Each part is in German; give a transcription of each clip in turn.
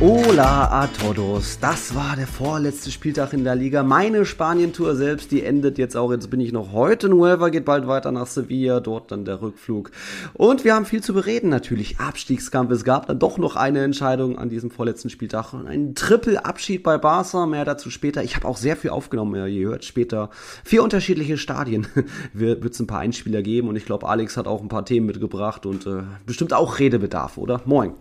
Hola a todos. Das war der vorletzte Spieltag in der Liga. Meine Spanien-Tour selbst, die endet jetzt auch. Jetzt bin ich noch heute in Huelva, geht bald weiter nach Sevilla, dort dann der Rückflug. Und wir haben viel zu bereden natürlich. Abstiegskampf. Es gab dann doch noch eine Entscheidung an diesem vorletzten Spieltag. Ein Triple-Abschied bei Barca, mehr dazu später. Ich habe auch sehr viel aufgenommen, ja, ihr hört später. Vier unterschiedliche Stadien wird es ein paar Einspieler geben und ich glaube, Alex hat auch ein paar Themen mitgebracht und äh, bestimmt auch Redebedarf, oder? Moin.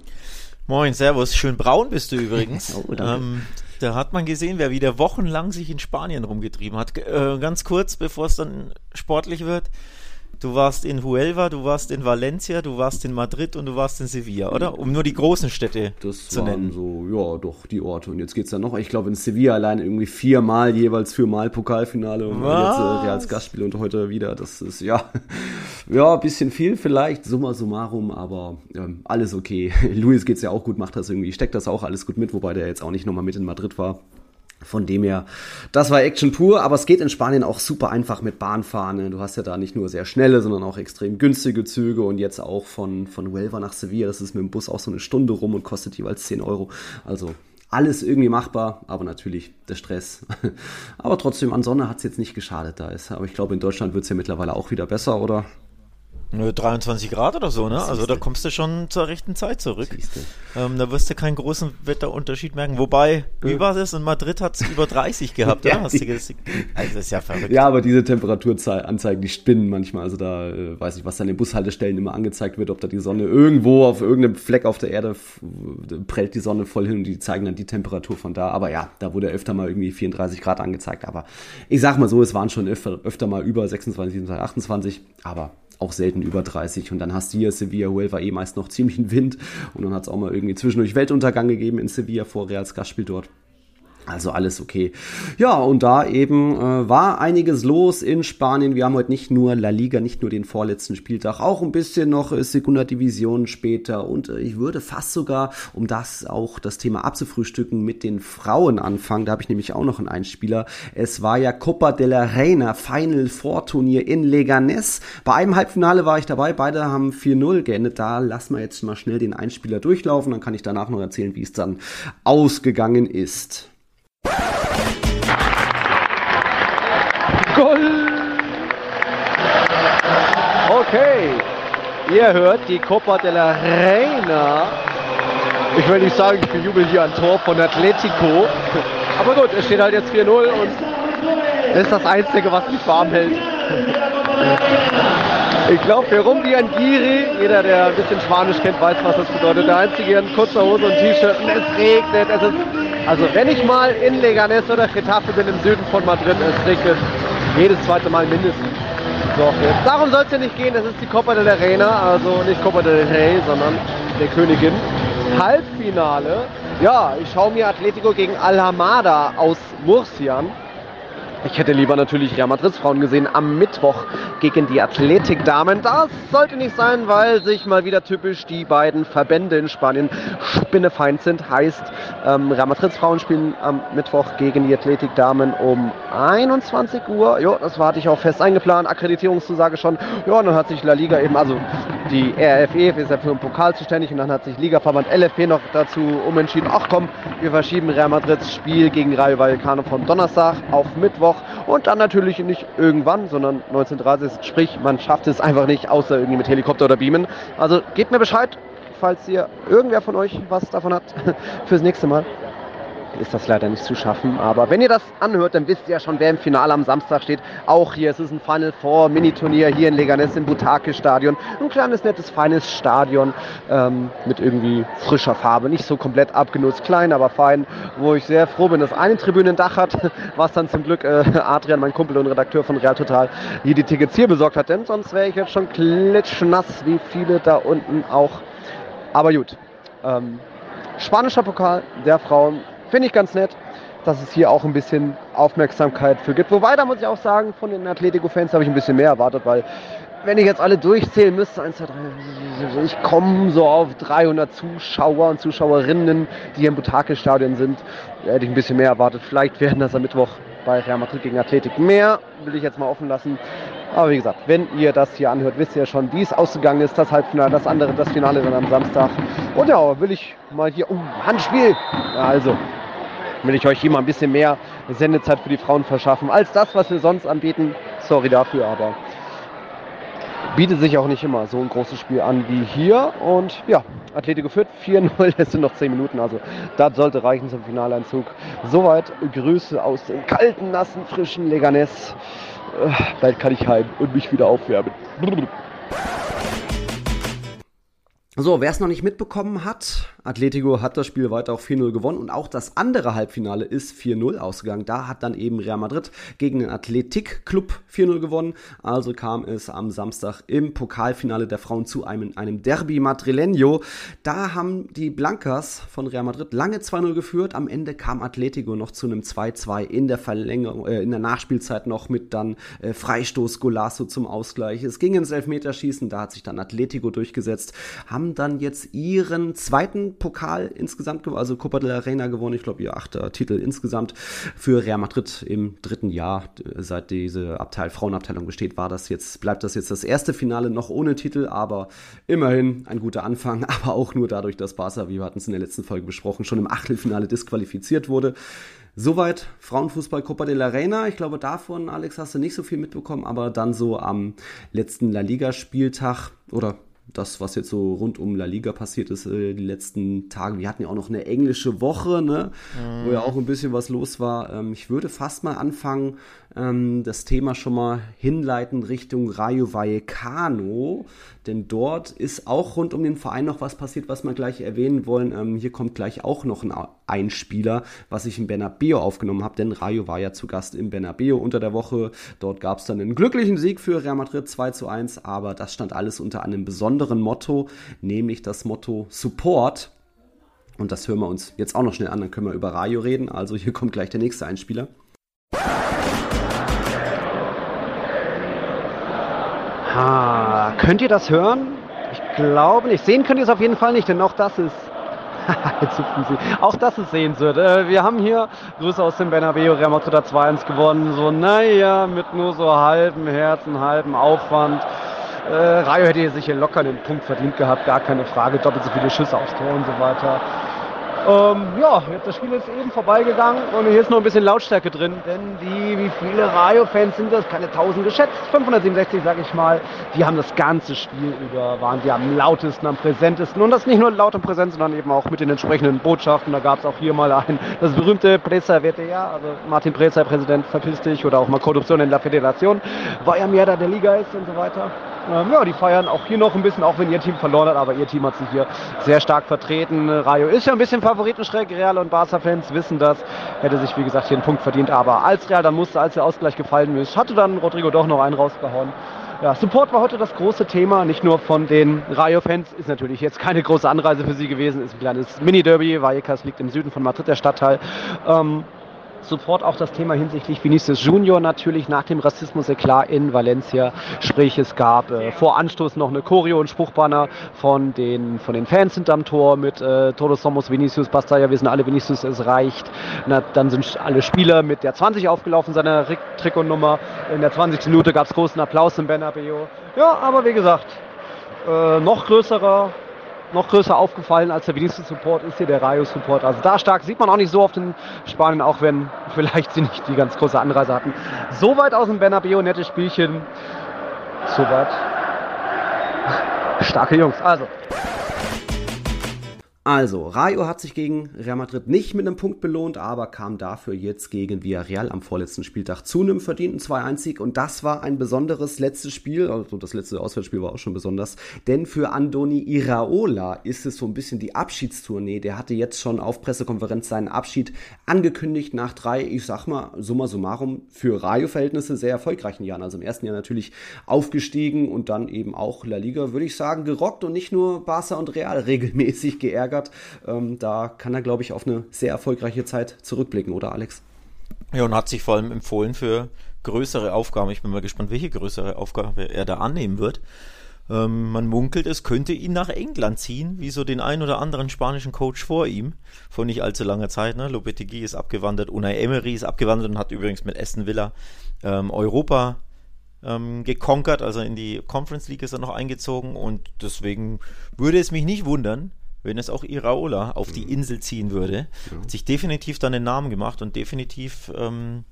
Moin, Servus. Schön braun bist du übrigens. oh, ähm, da hat man gesehen, wer wieder wochenlang sich in Spanien rumgetrieben hat. Äh, ganz kurz, bevor es dann sportlich wird. Du warst in Huelva, du warst in Valencia, du warst in Madrid und du warst in Sevilla, oder? Um nur die großen Städte das zu nennen. so, ja, doch, die Orte. Und jetzt geht's dann noch, ich glaube, in Sevilla allein irgendwie viermal, jeweils viermal Pokalfinale und Was? jetzt äh, als Gastspiel und heute wieder. Das ist, ja, ja, ein bisschen viel vielleicht, summa summarum, aber ähm, alles okay. Luis geht's ja auch gut, macht das irgendwie, steckt das auch alles gut mit, wobei der jetzt auch nicht nochmal mit in Madrid war. Von dem her, das war Action pur, aber es geht in Spanien auch super einfach mit Bahnfahren. Ne? Du hast ja da nicht nur sehr schnelle, sondern auch extrem günstige Züge und jetzt auch von, von Huelva nach Sevilla, das ist mit dem Bus auch so eine Stunde rum und kostet jeweils 10 Euro. Also alles irgendwie machbar, aber natürlich der Stress. aber trotzdem, an Sonne hat es jetzt nicht geschadet da ist. Aber ich glaube, in Deutschland wird es ja mittlerweile auch wieder besser, oder? 23 Grad oder so, ne? Also da kommst du schon zur rechten Zeit zurück. Ähm, da wirst du keinen großen Wetterunterschied merken. Wobei, wie war das? In Madrid hat es über 30 gehabt, ja, Hast du also das ist ja verrückt. Ja, aber diese Temperaturanzeigen, die spinnen manchmal. Also da äh, weiß ich, was dann in Bushaltestellen immer angezeigt wird, ob da die Sonne irgendwo auf irgendeinem Fleck auf der Erde prellt die Sonne voll hin und die zeigen dann die Temperatur von da. Aber ja, da wurde öfter mal irgendwie 34 Grad angezeigt. Aber ich sag mal so, es waren schon öfter, öfter mal über 26, 27, 28. Aber auch selten über 30. Und dann hast du hier Sevilla Huelva eh meist noch ziemlichen Wind. Und dann hat es auch mal irgendwie zwischendurch Weltuntergang gegeben in Sevilla vor Reals Gastspiel dort. Also alles okay. Ja, und da eben äh, war einiges los in Spanien. Wir haben heute nicht nur La Liga, nicht nur den vorletzten Spieltag, auch ein bisschen noch äh, Segunda Division später. Und äh, ich würde fast sogar, um das auch das Thema abzufrühstücken, mit den Frauen anfangen. Da habe ich nämlich auch noch einen Einspieler. Es war ja Copa de la Reina Final Four Turnier in Leganés. Bei einem Halbfinale war ich dabei. Beide haben 4-0 geendet. Da lassen wir jetzt mal schnell den Einspieler durchlaufen. Dann kann ich danach noch erzählen, wie es dann ausgegangen ist. Goal! Okay, ihr hört die Copa de la Reina. Ich will nicht sagen, ich bejubel hier ein Tor von Atletico. Aber gut, es steht halt jetzt 4-0 und das ist das Einzige, was mich warm hält. Ich glaube, für Rumbi Angiri, jeder, der ein bisschen Spanisch kennt, weiß, was das bedeutet. Der Einzige in kurzer Hose und T-Shirt es regnet. Es ist, also wenn ich mal in Leganés oder Getafe bin im Süden von Madrid, es regnet jedes zweite Mal mindestens. So, darum soll es ja nicht gehen, das ist die Copa de la Reina, also nicht Copa del Rey, sondern der Königin. Halbfinale, ja, ich schaue mir Atletico gegen Alhamada aus Murcia an. Ich hätte lieber natürlich Real Madrids Frauen gesehen am Mittwoch gegen die Athletik-Damen. Das sollte nicht sein, weil sich mal wieder typisch die beiden Verbände in Spanien spinnefeind sind. Heißt, ähm, Real Madrids Frauen spielen am Mittwoch gegen die Athletik-Damen um 21 Uhr. Jo, das hatte ich auch fest eingeplant. Akkreditierungszusage schon. Ja, und dann hat sich La Liga eben, also die RFE ist ja für den Pokal zuständig und dann hat sich Ligaverband LFP noch dazu umentschieden. Ach komm, wir verschieben Real Madrids Spiel gegen Rayo Vallecano von Donnerstag auf Mittwoch und dann natürlich nicht irgendwann, sondern 19.30 Sprich, man schafft es einfach nicht, außer irgendwie mit Helikopter oder Beamen. Also gebt mir Bescheid, falls ihr irgendwer von euch was davon hat fürs nächste Mal ist das leider nicht zu schaffen. Aber wenn ihr das anhört, dann wisst ihr ja schon, wer im Finale am Samstag steht. Auch hier, es ist ein Final Four Mini-Turnier hier in Leganes im Butake-Stadion. Ein kleines, nettes, feines Stadion ähm, mit irgendwie frischer Farbe. Nicht so komplett abgenutzt, klein, aber fein. Wo ich sehr froh bin, dass eine Tribüne ein Dach hat, was dann zum Glück äh, Adrian, mein Kumpel und Redakteur von Real Total, hier die Tickets hier besorgt hat. Denn sonst wäre ich jetzt schon klitschnass, wie viele da unten auch. Aber gut. Ähm, spanischer Pokal der Frauen Finde ich ganz nett, dass es hier auch ein bisschen Aufmerksamkeit für gibt. Wobei, da muss ich auch sagen, von den Atletico-Fans habe ich ein bisschen mehr erwartet, weil wenn ich jetzt alle durchzählen müsste, 1, 2, 3, ich komme so auf 300 Zuschauer und Zuschauerinnen, die hier im Butake-Stadion sind, da hätte ich ein bisschen mehr erwartet. Vielleicht werden das am Mittwoch bei Real Madrid gegen Athletik. Mehr will ich jetzt mal offen lassen. Aber wie gesagt, wenn ihr das hier anhört, wisst ihr schon, wie es ausgegangen ist. Das Halbfinale, das andere, das Finale dann am Samstag. Und ja, will ich mal hier, oh, Handspiel. Ja, also, will ich euch hier mal ein bisschen mehr Sendezeit für die Frauen verschaffen, als das, was wir sonst anbieten. Sorry dafür, aber bietet sich auch nicht immer so ein großes Spiel an wie hier. Und ja, Atletico führt 4-0, es sind noch 10 Minuten, also das sollte reichen zum Finaleinzug. Soweit Grüße aus dem kalten, nassen, frischen Leganes. Äh, bald kann ich heim und mich wieder aufwärmen. So, wer es noch nicht mitbekommen hat, Atletico hat das Spiel weiter auch 4-0 gewonnen und auch das andere Halbfinale ist 4-0 ausgegangen. Da hat dann eben Real Madrid gegen den Athletic Club 4-0 gewonnen. Also kam es am Samstag im Pokalfinale der Frauen zu einem, einem Derby Madrileño. Da haben die Blancas von Real Madrid lange 2-0 geführt. Am Ende kam Atletico noch zu einem 2-2 in der Verlängerung, äh, in der Nachspielzeit noch mit dann äh, Freistoß Golasso zum Ausgleich. Es ging ins Elfmeterschießen, da hat sich dann Atletico durchgesetzt, haben dann jetzt ihren zweiten Pokal insgesamt, also Copa de la Reina gewonnen. Ich glaube, ihr achter Titel insgesamt für Real Madrid im dritten Jahr, seit diese Abteil, Frauenabteilung besteht, war das jetzt, bleibt das jetzt das erste Finale noch ohne Titel, aber immerhin ein guter Anfang, aber auch nur dadurch, dass Barca, wie wir hatten es in der letzten Folge besprochen, schon im Achtelfinale disqualifiziert wurde. Soweit Frauenfußball Copa de la Reina. Ich glaube, davon, Alex, hast du nicht so viel mitbekommen, aber dann so am letzten La Liga-Spieltag oder das, was jetzt so rund um La Liga passiert ist, äh, die letzten Tage. Wir hatten ja auch noch eine englische Woche, ne? Mhm. wo ja auch ein bisschen was los war. Ähm, ich würde fast mal anfangen ähm, das Thema schon mal hinleiten Richtung Rayo Vallecano, denn dort ist auch rund um den Verein noch was passiert, was wir gleich erwähnen wollen. Ähm, hier kommt gleich auch noch ein Einspieler, was ich in Bernabeu aufgenommen habe, denn Rayo war ja zu Gast im Bernabeu unter der Woche. Dort gab es dann einen glücklichen Sieg für Real Madrid 2 zu 1, aber das stand alles unter einem besonderen Motto, nämlich das Motto Support. Und das hören wir uns jetzt auch noch schnell an, dann können wir über Rayo reden. Also hier kommt gleich der nächste Einspieler. Ah, könnt ihr das hören? Ich glaube nicht. Sehen könnt ihr es auf jeden Fall nicht, denn auch das ist. Auch das ist sehenswert. Äh, wir haben hier Grüße aus dem Bernabeu. Real Madrid hat 2-1 gewonnen. So, naja, mit nur so halbem Herzen, halbem Aufwand. Äh, Rayo hätte sich hier locker den Punkt verdient gehabt, gar keine Frage. Doppelt so viele Schüsse aufs Tor und so weiter. Ähm, ja, das Spiel ist eben vorbeigegangen und hier ist noch ein bisschen Lautstärke drin, denn die, wie viele Rayo-Fans sind das? Keine 1000 geschätzt, 567 sage ich mal. Die haben das ganze Spiel über, waren die am lautesten, am präsentesten und das nicht nur laut und präsent, sondern eben auch mit den entsprechenden Botschaften. Da gab es auch hier mal ein, das berühmte Presa WTA, also Martin Presa, Präsident, verpiss dich oder auch mal Korruption in la Federación, war ja mehr da der Liga ist und so weiter. Ähm, ja, die feiern auch hier noch ein bisschen, auch wenn ihr Team verloren hat, aber ihr Team hat sich hier sehr stark vertreten. Rayo ist ja ein bisschen favoritenschräg, Real und Barca-Fans wissen das, hätte sich wie gesagt hier einen Punkt verdient, aber als Real dann musste, als der Ausgleich gefallen ist, hatte dann Rodrigo doch noch einen rausgehauen. Ja, Support war heute das große Thema, nicht nur von den Rayo-Fans, ist natürlich jetzt keine große Anreise für sie gewesen, ist ein kleines Mini-Derby, Vallecas liegt im Süden von Madrid, der Stadtteil. Ähm, sofort auch das Thema hinsichtlich Vinicius Junior natürlich nach dem Rassismus-Eklat in Valencia. Sprich, es gab äh, vor Anstoß noch eine Choreo und Spruchbanner von den, von den Fans hinterm Tor mit äh, Todos somos Vinicius, basta ja, wir sind alle Vinicius, es reicht. Na, dann sind alle Spieler mit der 20 aufgelaufen, seiner Trikotnummer. In der 20. Minute gab es großen Applaus im Bernabeu. Ja, aber wie gesagt, äh, noch größerer noch größer aufgefallen als der Vinicius Support ist hier der Rayo Support. Also da stark sieht man auch nicht so oft in Spanien, auch wenn vielleicht sie nicht die ganz große Anreise hatten. Soweit aus dem Bernabeu, nettes Spielchen. Soweit. Starke Jungs. Also, also, Rayo hat sich gegen Real Madrid nicht mit einem Punkt belohnt, aber kam dafür jetzt gegen Villarreal am vorletzten Spieltag zu einem verdienten 2-1-Sieg und das war ein besonderes letztes Spiel, also das letzte Auswärtsspiel war auch schon besonders, denn für Andoni Iraola ist es so ein bisschen die Abschiedstournee. Der hatte jetzt schon auf Pressekonferenz seinen Abschied angekündigt nach drei, ich sag mal, summa summarum, für Rayo-Verhältnisse sehr erfolgreichen Jahren. Also im ersten Jahr natürlich aufgestiegen und dann eben auch La Liga, würde ich sagen, gerockt und nicht nur Barca und Real regelmäßig geärgert geärgert. Ähm, da kann er, glaube ich, auf eine sehr erfolgreiche Zeit zurückblicken, oder Alex? Ja, und hat sich vor allem empfohlen für größere Aufgaben. Ich bin mal gespannt, welche größere Aufgabe er da annehmen wird. Ähm, man munkelt, es könnte ihn nach England ziehen, wie so den ein oder anderen spanischen Coach vor ihm, vor nicht allzu langer Zeit. Ne? Lopetegui ist abgewandert, Unai Emery ist abgewandert und hat übrigens mit Aston Villa ähm, Europa ähm, gekonkert, also in die Conference League ist er noch eingezogen und deswegen würde es mich nicht wundern, wenn es auch Iraola auf die mhm. Insel ziehen würde. Hat sich definitiv dann den Namen gemacht und definitiv ähm,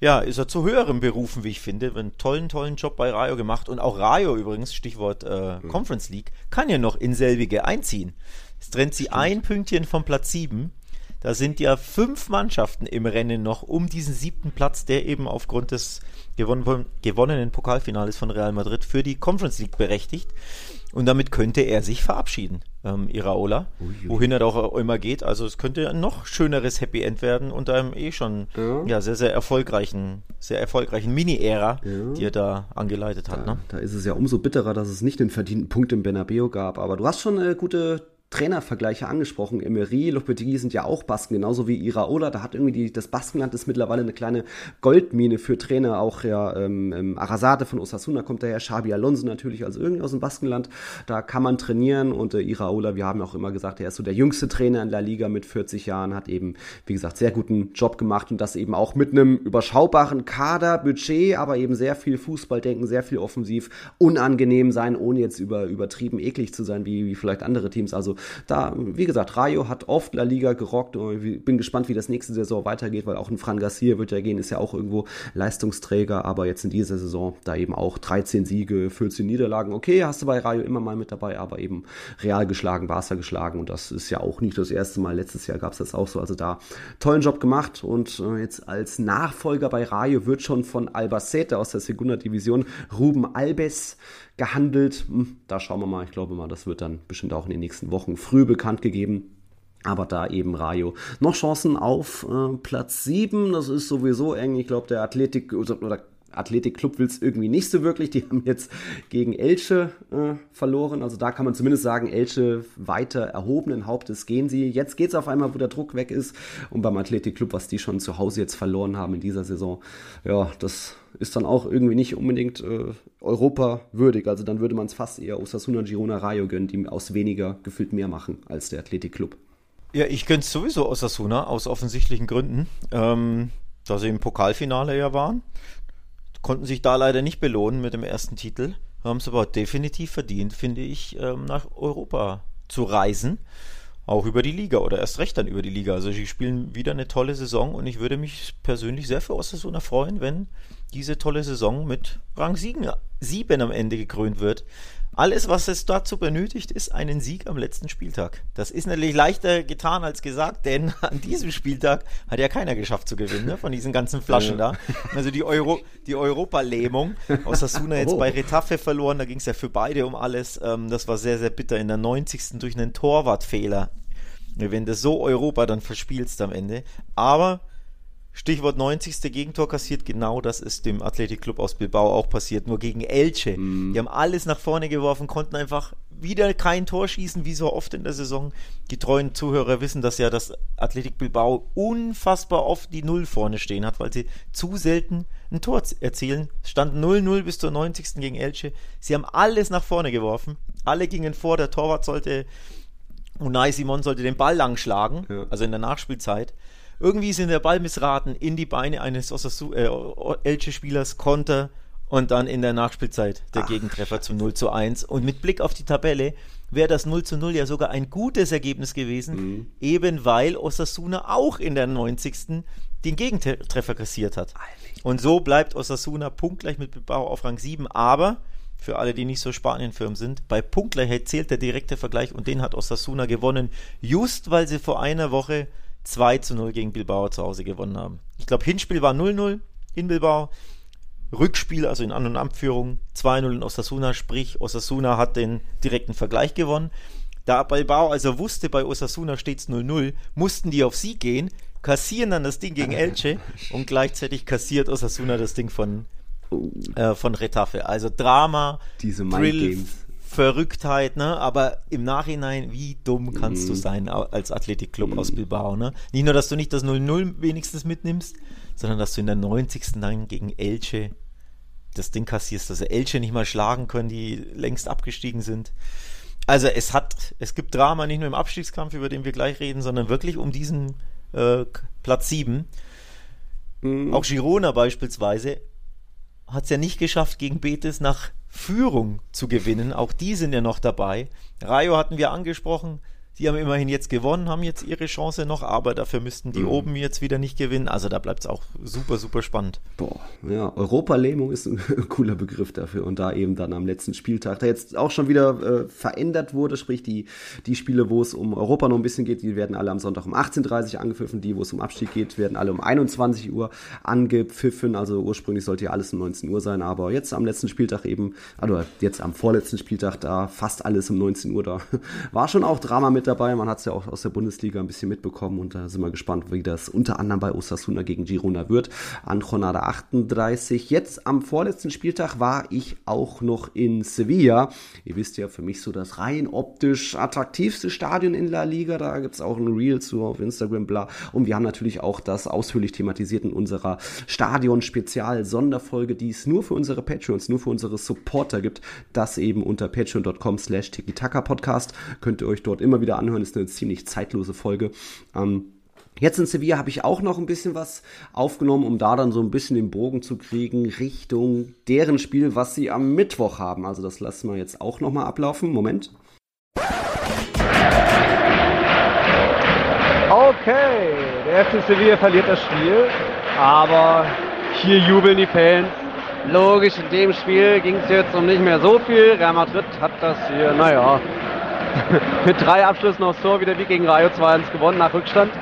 ja, ist er zu höheren Berufen, wie ich finde. Einen tollen, tollen Job bei Rayo gemacht. Und auch Rayo übrigens, Stichwort äh, mhm. Conference League, kann ja noch in selbige einziehen. Es trennt sie Stimmt. ein Pünktchen vom Platz 7. Da sind ja fünf Mannschaften im Rennen noch um diesen siebten Platz, der eben aufgrund des gewonnen, gewonnenen Pokalfinales von Real Madrid für die Conference League berechtigt. Und damit könnte er sich verabschieden, ähm, Iraola, Uiui. wohin er auch immer geht. Also es könnte ein noch schöneres Happy End werden unter einem eh schon ja. ja sehr, sehr erfolgreichen, sehr erfolgreichen Mini-Ära, ja. die er da angeleitet hat. Da, ne? da ist es ja umso bitterer, dass es nicht den verdienten Punkt im Bernabeu gab. Aber du hast schon eine gute Trainervergleiche angesprochen. Emery, Lopetegui sind ja auch Basken, genauso wie Iraola. Da hat irgendwie die, das Baskenland ist mittlerweile eine kleine Goldmine für Trainer. Auch ja, ähm, ähm, Arasate von Osasuna kommt daher, Xabi Alonso natürlich, also irgendwie aus dem Baskenland. Da kann man trainieren und äh, Iraola, wir haben auch immer gesagt, er ist so der jüngste Trainer in La Liga mit 40 Jahren, hat eben, wie gesagt, sehr guten Job gemacht und das eben auch mit einem überschaubaren Kader, Budget, aber eben sehr viel Fußballdenken, sehr viel offensiv, unangenehm sein, ohne jetzt über, übertrieben eklig zu sein, wie, wie vielleicht andere Teams. Also da, wie gesagt, Rayo hat oft La Liga gerockt ich bin gespannt, wie das nächste Saison weitergeht, weil auch ein Fran Garcia wird ja gehen, ist ja auch irgendwo Leistungsträger, aber jetzt in dieser Saison da eben auch 13 Siege, 14 Niederlagen. Okay, hast du bei Rayo immer mal mit dabei, aber eben Real geschlagen, Barca geschlagen und das ist ja auch nicht das erste Mal. Letztes Jahr gab es das auch so, also da tollen Job gemacht und äh, jetzt als Nachfolger bei Rayo wird schon von Albacete aus der Segunda Division Ruben Albes gehandelt. Hm, da schauen wir mal. Ich glaube mal, das wird dann bestimmt auch in den nächsten Wochen früh bekannt gegeben. Aber da eben Rayo noch Chancen auf äh, Platz 7. Das ist sowieso eng. Ich glaube, der Athletik oder Athletikclub will es irgendwie nicht so wirklich. Die haben jetzt gegen Elche äh, verloren. Also da kann man zumindest sagen, Elche weiter erhobenen Hauptes gehen sie. Jetzt geht es auf einmal, wo der Druck weg ist. Und beim Athletikclub, was die schon zu Hause jetzt verloren haben in dieser Saison, ja, das ist dann auch irgendwie nicht unbedingt äh, Europa würdig. Also dann würde man es fast eher Osasuna Girona Rayo gönnen, die aus weniger gefühlt mehr machen als der Athletikclub. Ja, ich gönn's sowieso Osasuna aus offensichtlichen Gründen. Ähm, da sie im Pokalfinale ja waren konnten sich da leider nicht belohnen mit dem ersten Titel, haben es aber definitiv verdient, finde ich, ähm, nach Europa zu reisen. Auch über die Liga oder erst recht dann über die Liga. Also sie spielen wieder eine tolle Saison und ich würde mich persönlich sehr für Osasuna freuen, wenn diese tolle Saison mit Rang 7, 7 am Ende gekrönt wird. Alles, was es dazu benötigt, ist einen Sieg am letzten Spieltag. Das ist natürlich leichter getan als gesagt, denn an diesem Spieltag hat ja keiner geschafft zu gewinnen, ne, von diesen ganzen Flaschen ja. da. Also die, Euro, die Europa-Lähmung aus Sasuna jetzt oh. bei Retafe verloren, da ging es ja für beide um alles. Ähm, das war sehr, sehr bitter in der 90. durch einen Torwartfehler. Wenn du so Europa dann verspielst am Ende. Aber Stichwort 90. Gegentor kassiert, genau das ist dem Athletikclub aus Bilbao auch passiert, nur gegen Elche. Mm. Die haben alles nach vorne geworfen, konnten einfach wieder kein Tor schießen, wie so oft in der Saison. Die treuen Zuhörer wissen das ja, dass Athletik Bilbao unfassbar oft die Null vorne stehen hat, weil sie zu selten ein Tor erzielen. Es stand 0-0 bis zur 90. gegen Elche. Sie haben alles nach vorne geworfen. Alle gingen vor, der Torwart sollte, Unai Simon sollte den Ball lang schlagen, ja. also in der Nachspielzeit. Irgendwie sind der Ball missraten in die Beine eines Osasu äh, Elche-Spielers, Konter und dann in der Nachspielzeit der Ach. Gegentreffer zum 0 zu 1. Und mit Blick auf die Tabelle wäre das 0 zu 0 ja sogar ein gutes Ergebnis gewesen, mhm. eben weil Osasuna auch in der 90. den Gegentreffer kassiert hat. Und so bleibt Osasuna punktgleich mit Bilbao auf Rang 7, aber für alle, die nicht so Spanien-Firmen sind, bei Punktgleichheit zählt der direkte Vergleich und den hat Osasuna gewonnen, just weil sie vor einer Woche 2 zu 0 gegen Bilbao zu Hause gewonnen haben. Ich glaube, Hinspiel war 0-0 in Bilbao. Rückspiel, also in An- und Abführung, 2-0 in Osasuna, sprich Osasuna hat den direkten Vergleich gewonnen. Da Bilbao also wusste, bei Osasuna steht es 0-0, mussten die auf Sieg gehen, kassieren dann das Ding gegen Elche und gleichzeitig kassiert Osasuna das Ding von, äh, von Retafe. Also Drama, Diese Thrill, Verrücktheit, ne? Aber im Nachhinein, wie dumm kannst mhm. du sein als Athletikclub mhm. aus Bilbao, ne? Nicht nur, dass du nicht das 0-0 wenigstens mitnimmst, sondern dass du in der 90. dann gegen Elche das Ding kassierst, dass Elche nicht mal schlagen können, die längst abgestiegen sind. Also es hat, es gibt Drama nicht nur im Abstiegskampf, über den wir gleich reden, sondern wirklich um diesen äh, Platz 7. Mhm. Auch Girona beispielsweise hat es ja nicht geschafft, gegen Betis nach Führung zu gewinnen. Auch die sind ja noch dabei. Rayo hatten wir angesprochen, die haben immerhin jetzt gewonnen, haben jetzt ihre Chance noch, aber dafür müssten die mhm. oben jetzt wieder nicht gewinnen. Also da bleibt es auch super, super spannend. Boah, ja, Europalähmung ist ein cooler Begriff dafür. Und da eben dann am letzten Spieltag, der jetzt auch schon wieder äh, verändert wurde, sprich die, die Spiele, wo es um Europa noch ein bisschen geht, die werden alle am Sonntag um 18.30 Uhr angepfiffen. Die, wo es um Abstieg geht, werden alle um 21 Uhr angepfiffen. Also ursprünglich sollte ja alles um 19 Uhr sein, aber jetzt am letzten Spieltag eben, also jetzt am vorletzten Spieltag da fast alles um 19 Uhr da. War schon auch Drama mit dabei. Man hat es ja auch aus der Bundesliga ein bisschen mitbekommen und da sind wir gespannt, wie das unter anderem bei Osasuna gegen Girona wird. An Jornada 38. Jetzt am vorletzten Spieltag war ich auch noch in Sevilla. Ihr wisst ja, für mich so das rein optisch attraktivste Stadion in La Liga. Da gibt es auch ein Reel zu auf Instagram, bla. Und wir haben natürlich auch das ausführlich thematisiert in unserer Stadion-Spezial-Sonderfolge, die es nur für unsere Patreons, nur für unsere Supporter gibt. Das eben unter patreon.com slash Podcast. Könnt ihr euch dort immer wieder anhören, ist eine ziemlich zeitlose Folge. Ähm, Jetzt in Sevilla habe ich auch noch ein bisschen was aufgenommen, um da dann so ein bisschen den Bogen zu kriegen Richtung deren Spiel, was sie am Mittwoch haben. Also das lassen wir jetzt auch nochmal ablaufen. Moment. Okay, der FC Sevilla verliert das Spiel, aber hier jubeln die Fans. Logisch, in dem Spiel ging es jetzt um nicht mehr so viel. Real Madrid hat das hier, naja, mit drei Abschlüssen aufs Tor wieder wie gegen Rayo 2-1 gewonnen nach Rückstand.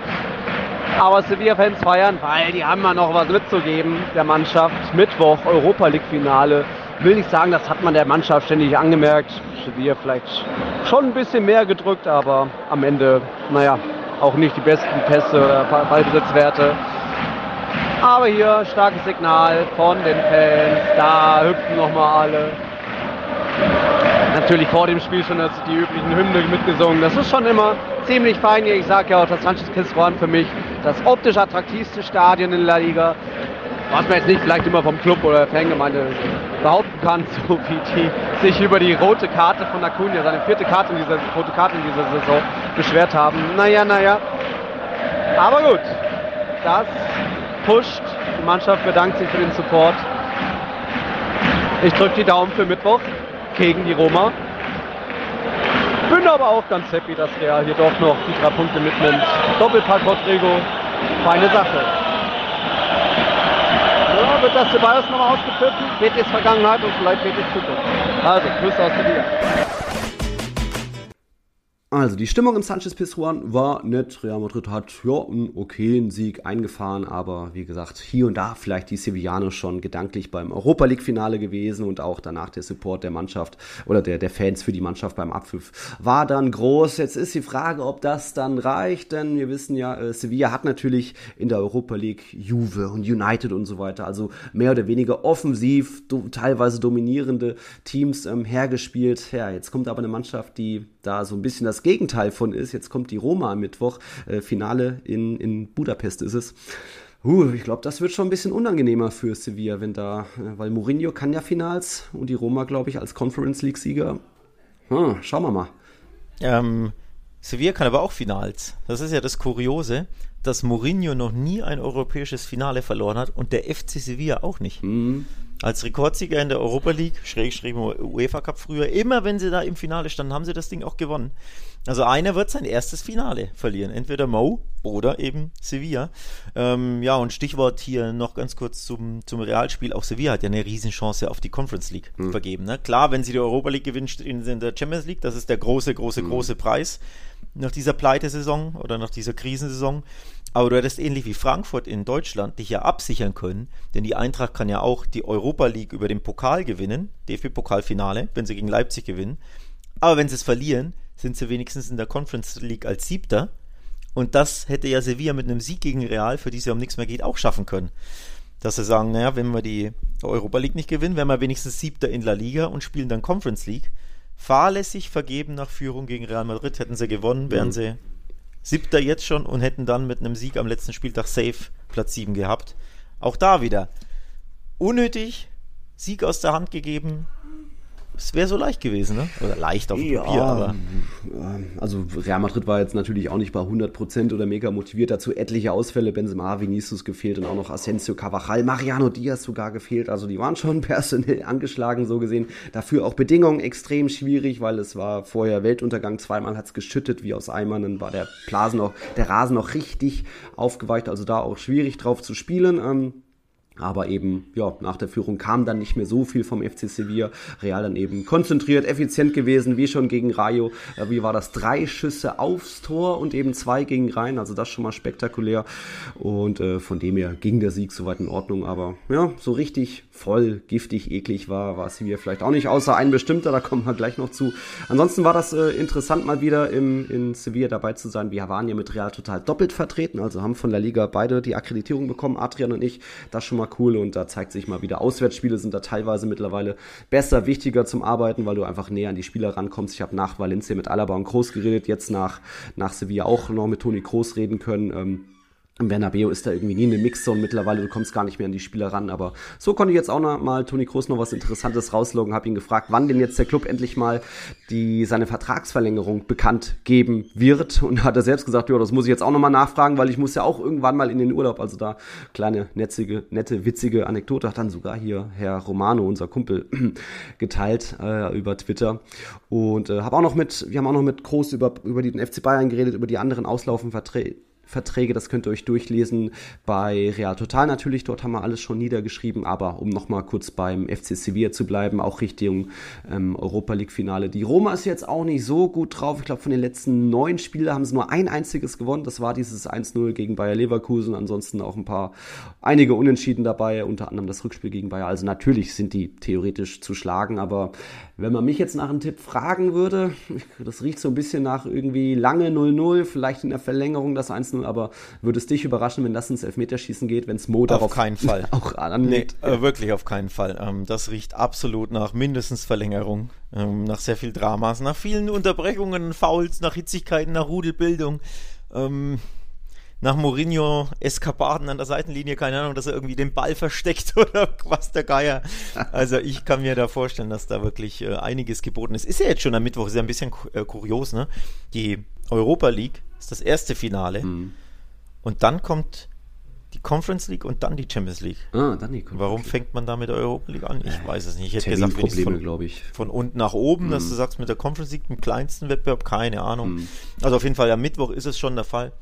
Aber Sevilla-Fans feiern, weil die haben ja noch was mitzugeben der Mannschaft. Mittwoch Europa League-Finale. Will nicht sagen, das hat man der Mannschaft ständig angemerkt. Sevilla vielleicht schon ein bisschen mehr gedrückt, aber am Ende, naja, auch nicht die besten Pässe oder Ballbesitzwerte. Aber hier starkes Signal von den Fans. Da hüpfen nochmal alle natürlich vor dem Spiel schon die üblichen Hymnen mitgesungen. Das ist schon immer ziemlich fein. Ich sage ja auch, das Sanchez Pizjuan für mich das optisch attraktivste Stadion in La Liga. Was man jetzt nicht vielleicht immer vom Club oder der Fangemeinde behaupten kann, so wie die sich über die rote Karte von Acuna, seine vierte Karte in dieser, rote Karte in dieser Saison, beschwert haben. Naja, naja. Aber gut, das pusht. Die Mannschaft bedankt sich für den Support. Ich drücke die Daumen für Mittwoch gegen die Roma. Bin aber auch ganz happy, dass Real hier doch noch die drei Punkte mitnimmt. Doppelpack Rodrigo, feine Sache. Ja, wird das Ceballos nochmal ausgepfiffen? Betis Vergangenheit und vielleicht Betis Zukunft. Also, Grüße aus Liga. Also, die Stimmung im Sanchez Pizjuan war nett. Real Madrid hat ja einen okayen Sieg eingefahren, aber wie gesagt, hier und da vielleicht die Sevillaner schon gedanklich beim Europa League Finale gewesen und auch danach der Support der Mannschaft oder der, der Fans für die Mannschaft beim Abpfiff war dann groß. Jetzt ist die Frage, ob das dann reicht, denn wir wissen ja, äh, Sevilla hat natürlich in der Europa League Juve und United und so weiter, also mehr oder weniger offensiv, do, teilweise dominierende Teams ähm, hergespielt. Ja, jetzt kommt aber eine Mannschaft, die da so ein bisschen das Gegenteil von ist. Jetzt kommt die Roma am Mittwoch, äh, Finale in, in Budapest ist es. Uh, ich glaube, das wird schon ein bisschen unangenehmer für Sevilla, wenn da, äh, weil Mourinho kann ja Finals und die Roma, glaube ich, als Conference League-Sieger. Hm, schauen wir mal. Ähm, Sevilla kann aber auch Finals. Das ist ja das Kuriose, dass Mourinho noch nie ein europäisches Finale verloren hat und der FC Sevilla auch nicht. Mhm als Rekordsieger in der Europa League, schräg, schräg UEFA Cup früher, immer wenn sie da im Finale standen, haben sie das Ding auch gewonnen. Also einer wird sein erstes Finale verlieren, entweder Mo oder eben Sevilla. Ähm, ja, und Stichwort hier noch ganz kurz zum, zum Realspiel. Auch Sevilla hat ja eine Riesenchance auf die Conference League mhm. vergeben. Ne? Klar, wenn sie die Europa League gewinnen, sie in der Champions League. Das ist der große, große, mhm. große Preis nach dieser Pleitesaison oder nach dieser Krisensaison. Aber du hättest ähnlich wie Frankfurt in Deutschland dich ja absichern können, denn die Eintracht kann ja auch die Europa League über den Pokal gewinnen, DFB-Pokalfinale, wenn sie gegen Leipzig gewinnen. Aber wenn sie es verlieren, sind sie wenigstens in der Conference League als Siebter. Und das hätte ja Sevilla mit einem Sieg gegen Real, für die es ja um nichts mehr geht, auch schaffen können. Dass sie sagen, naja, wenn wir die Europa League nicht gewinnen, wären wir wenigstens Siebter in La Liga und spielen dann Conference League. Fahrlässig vergeben nach Führung gegen Real Madrid, hätten sie gewonnen, wären mhm. sie Siebter jetzt schon und hätten dann mit einem Sieg am letzten Spieltag safe Platz 7 gehabt. Auch da wieder unnötig, Sieg aus der Hand gegeben. Es wäre so leicht gewesen, ne? Oder leicht auf dem Ja, Papier, aber also Real Madrid war jetzt natürlich auch nicht bei 100% oder mega motiviert. Dazu etliche Ausfälle, Benzema, Vinicius gefehlt und auch noch Asensio, Cavajal, Mariano Diaz sogar gefehlt. Also die waren schon personell angeschlagen, so gesehen. Dafür auch Bedingungen extrem schwierig, weil es war vorher Weltuntergang. Zweimal hat's geschüttet wie aus Eimern. Dann war der Blasen noch, der Rasen noch richtig aufgeweicht. Also da auch schwierig drauf zu spielen. Ähm, aber eben, ja, nach der Führung kam dann nicht mehr so viel vom FC Sevilla. Real dann eben konzentriert, effizient gewesen, wie schon gegen Rayo. Äh, Wie war das? Drei Schüsse aufs Tor und eben zwei gegen rein. Also das schon mal spektakulär. Und äh, von dem her ging der Sieg soweit in Ordnung. Aber ja, so richtig voll, giftig, eklig war, war Sevilla vielleicht auch nicht. Außer ein bestimmter, da kommen wir gleich noch zu. Ansonsten war das äh, interessant, mal wieder im, in Sevilla dabei zu sein. Wir waren ja mit Real total doppelt vertreten. Also haben von der Liga beide die Akkreditierung bekommen, Adrian und ich. Das schon mal cool und da zeigt sich mal wieder, Auswärtsspiele sind da teilweise mittlerweile besser, wichtiger zum Arbeiten, weil du einfach näher an die Spieler rankommst. Ich habe nach Valencia mit Alaba und Groß geredet, jetzt nach, nach Sevilla auch noch mit Toni Groß reden können. Ähm, im Bernabeu ist da irgendwie nie eine Mixzone mittlerweile, du kommst gar nicht mehr an die Spieler ran, aber so konnte ich jetzt auch noch mal Toni Kroos noch was Interessantes rausloggen, habe ihn gefragt, wann denn jetzt der Club endlich mal die, seine Vertragsverlängerung bekannt geben wird. Und hat er selbst gesagt, ja, das muss ich jetzt auch noch mal nachfragen, weil ich muss ja auch irgendwann mal in den Urlaub, also da kleine, netzige, nette, witzige Anekdote hat dann sogar hier Herr Romano, unser Kumpel, geteilt äh, über Twitter. Und äh, habe auch noch mit, wir haben auch noch mit Kroos über, über den FC Bayern geredet, über die anderen Auslaufenverträge Verträge, das könnt ihr euch durchlesen. Bei Real Total natürlich, dort haben wir alles schon niedergeschrieben, aber um nochmal kurz beim FC Sevilla zu bleiben, auch Richtung ähm, Europa League Finale. Die Roma ist jetzt auch nicht so gut drauf, ich glaube von den letzten neun Spielen haben sie nur ein einziges gewonnen, das war dieses 1-0 gegen Bayer Leverkusen, ansonsten auch ein paar, einige Unentschieden dabei, unter anderem das Rückspiel gegen Bayer, also natürlich sind die theoretisch zu schlagen, aber wenn man mich jetzt nach einem Tipp fragen würde, das riecht so ein bisschen nach irgendwie lange 0-0, vielleicht in der Verlängerung das 1-0, aber würde es dich überraschen, wenn das ins Elfmeterschießen geht, wenn es Mo darauf auf keinen Fall. auch Nee, anlegt? äh, wirklich auf keinen Fall. Ähm, das riecht absolut nach mindestens Verlängerung, ähm, nach sehr viel Dramas, nach vielen Unterbrechungen, Fouls, nach Hitzigkeiten, nach Rudelbildung. Ähm, nach Mourinho Eskapaden an der Seitenlinie, keine Ahnung, dass er irgendwie den Ball versteckt oder was der Geier. Also ich kann mir da vorstellen, dass da wirklich äh, einiges geboten ist. Ist ja jetzt schon am Mittwoch, ist ja ein bisschen äh, kurios, ne? Die Europa League ist das erste Finale und dann kommt die Conference League und dann die Champions League. Ah, dann die Warum fängt man da mit der Europa League an? Ich weiß es nicht. Ich hätte gesagt, von, glaube ich. von unten nach oben, dass du sagst, mit der Conference League, im kleinsten Wettbewerb, keine Ahnung. Also auf jeden Fall, am Mittwoch ist es schon der Fall.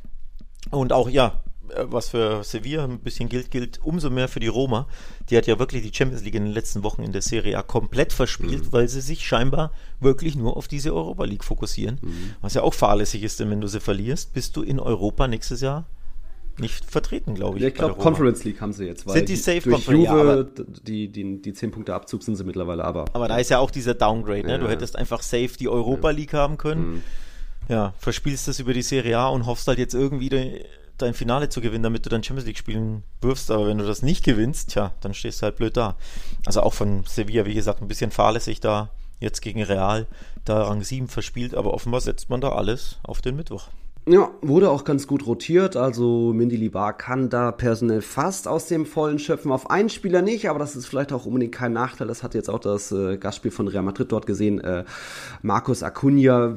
Und auch, ja, äh, was für Sevilla ein bisschen gilt, gilt umso mehr für die Roma. Die hat ja wirklich die Champions League in den letzten Wochen in der Serie A komplett verspielt, weil sie sich scheinbar wirklich nur auf diese Europa League fokussieren. Was ja auch fahrlässig ist, denn wenn du sie verlierst, bist du in Europa nächstes Jahr nicht vertreten, glaube ich. Ja, ich glaube. Conference League haben sie jetzt. Weil Sind die safe durch Conference- Juve, Ja, aber- die, die, die 10 Punkte Abzug sind sie mittlerweile, aber Aber da ist ja auch dieser Downgrade, ne? Du Ja. hättest einfach safe die Europa League haben können. Ja, verspielst das über die Serie A und hoffst halt jetzt irgendwie de, dein Finale zu gewinnen, damit du dann Champions League spielen wirst. Aber wenn du das nicht gewinnst, tja, dann stehst du halt blöd da. Also auch von Sevilla, wie gesagt, ein bisschen fahrlässig da jetzt gegen Real, da Rang 7 verspielt, aber offenbar setzt man da alles auf den Mittwoch. Ja, wurde auch ganz gut rotiert. Also Mindy Libar kann da personell fast aus dem Vollen schöpfen. Auf einen Spieler nicht, aber das ist vielleicht auch unbedingt kein Nachteil. Das hat jetzt auch das äh, Gastspiel von Real Madrid dort gesehen. Äh, Markus Acuna.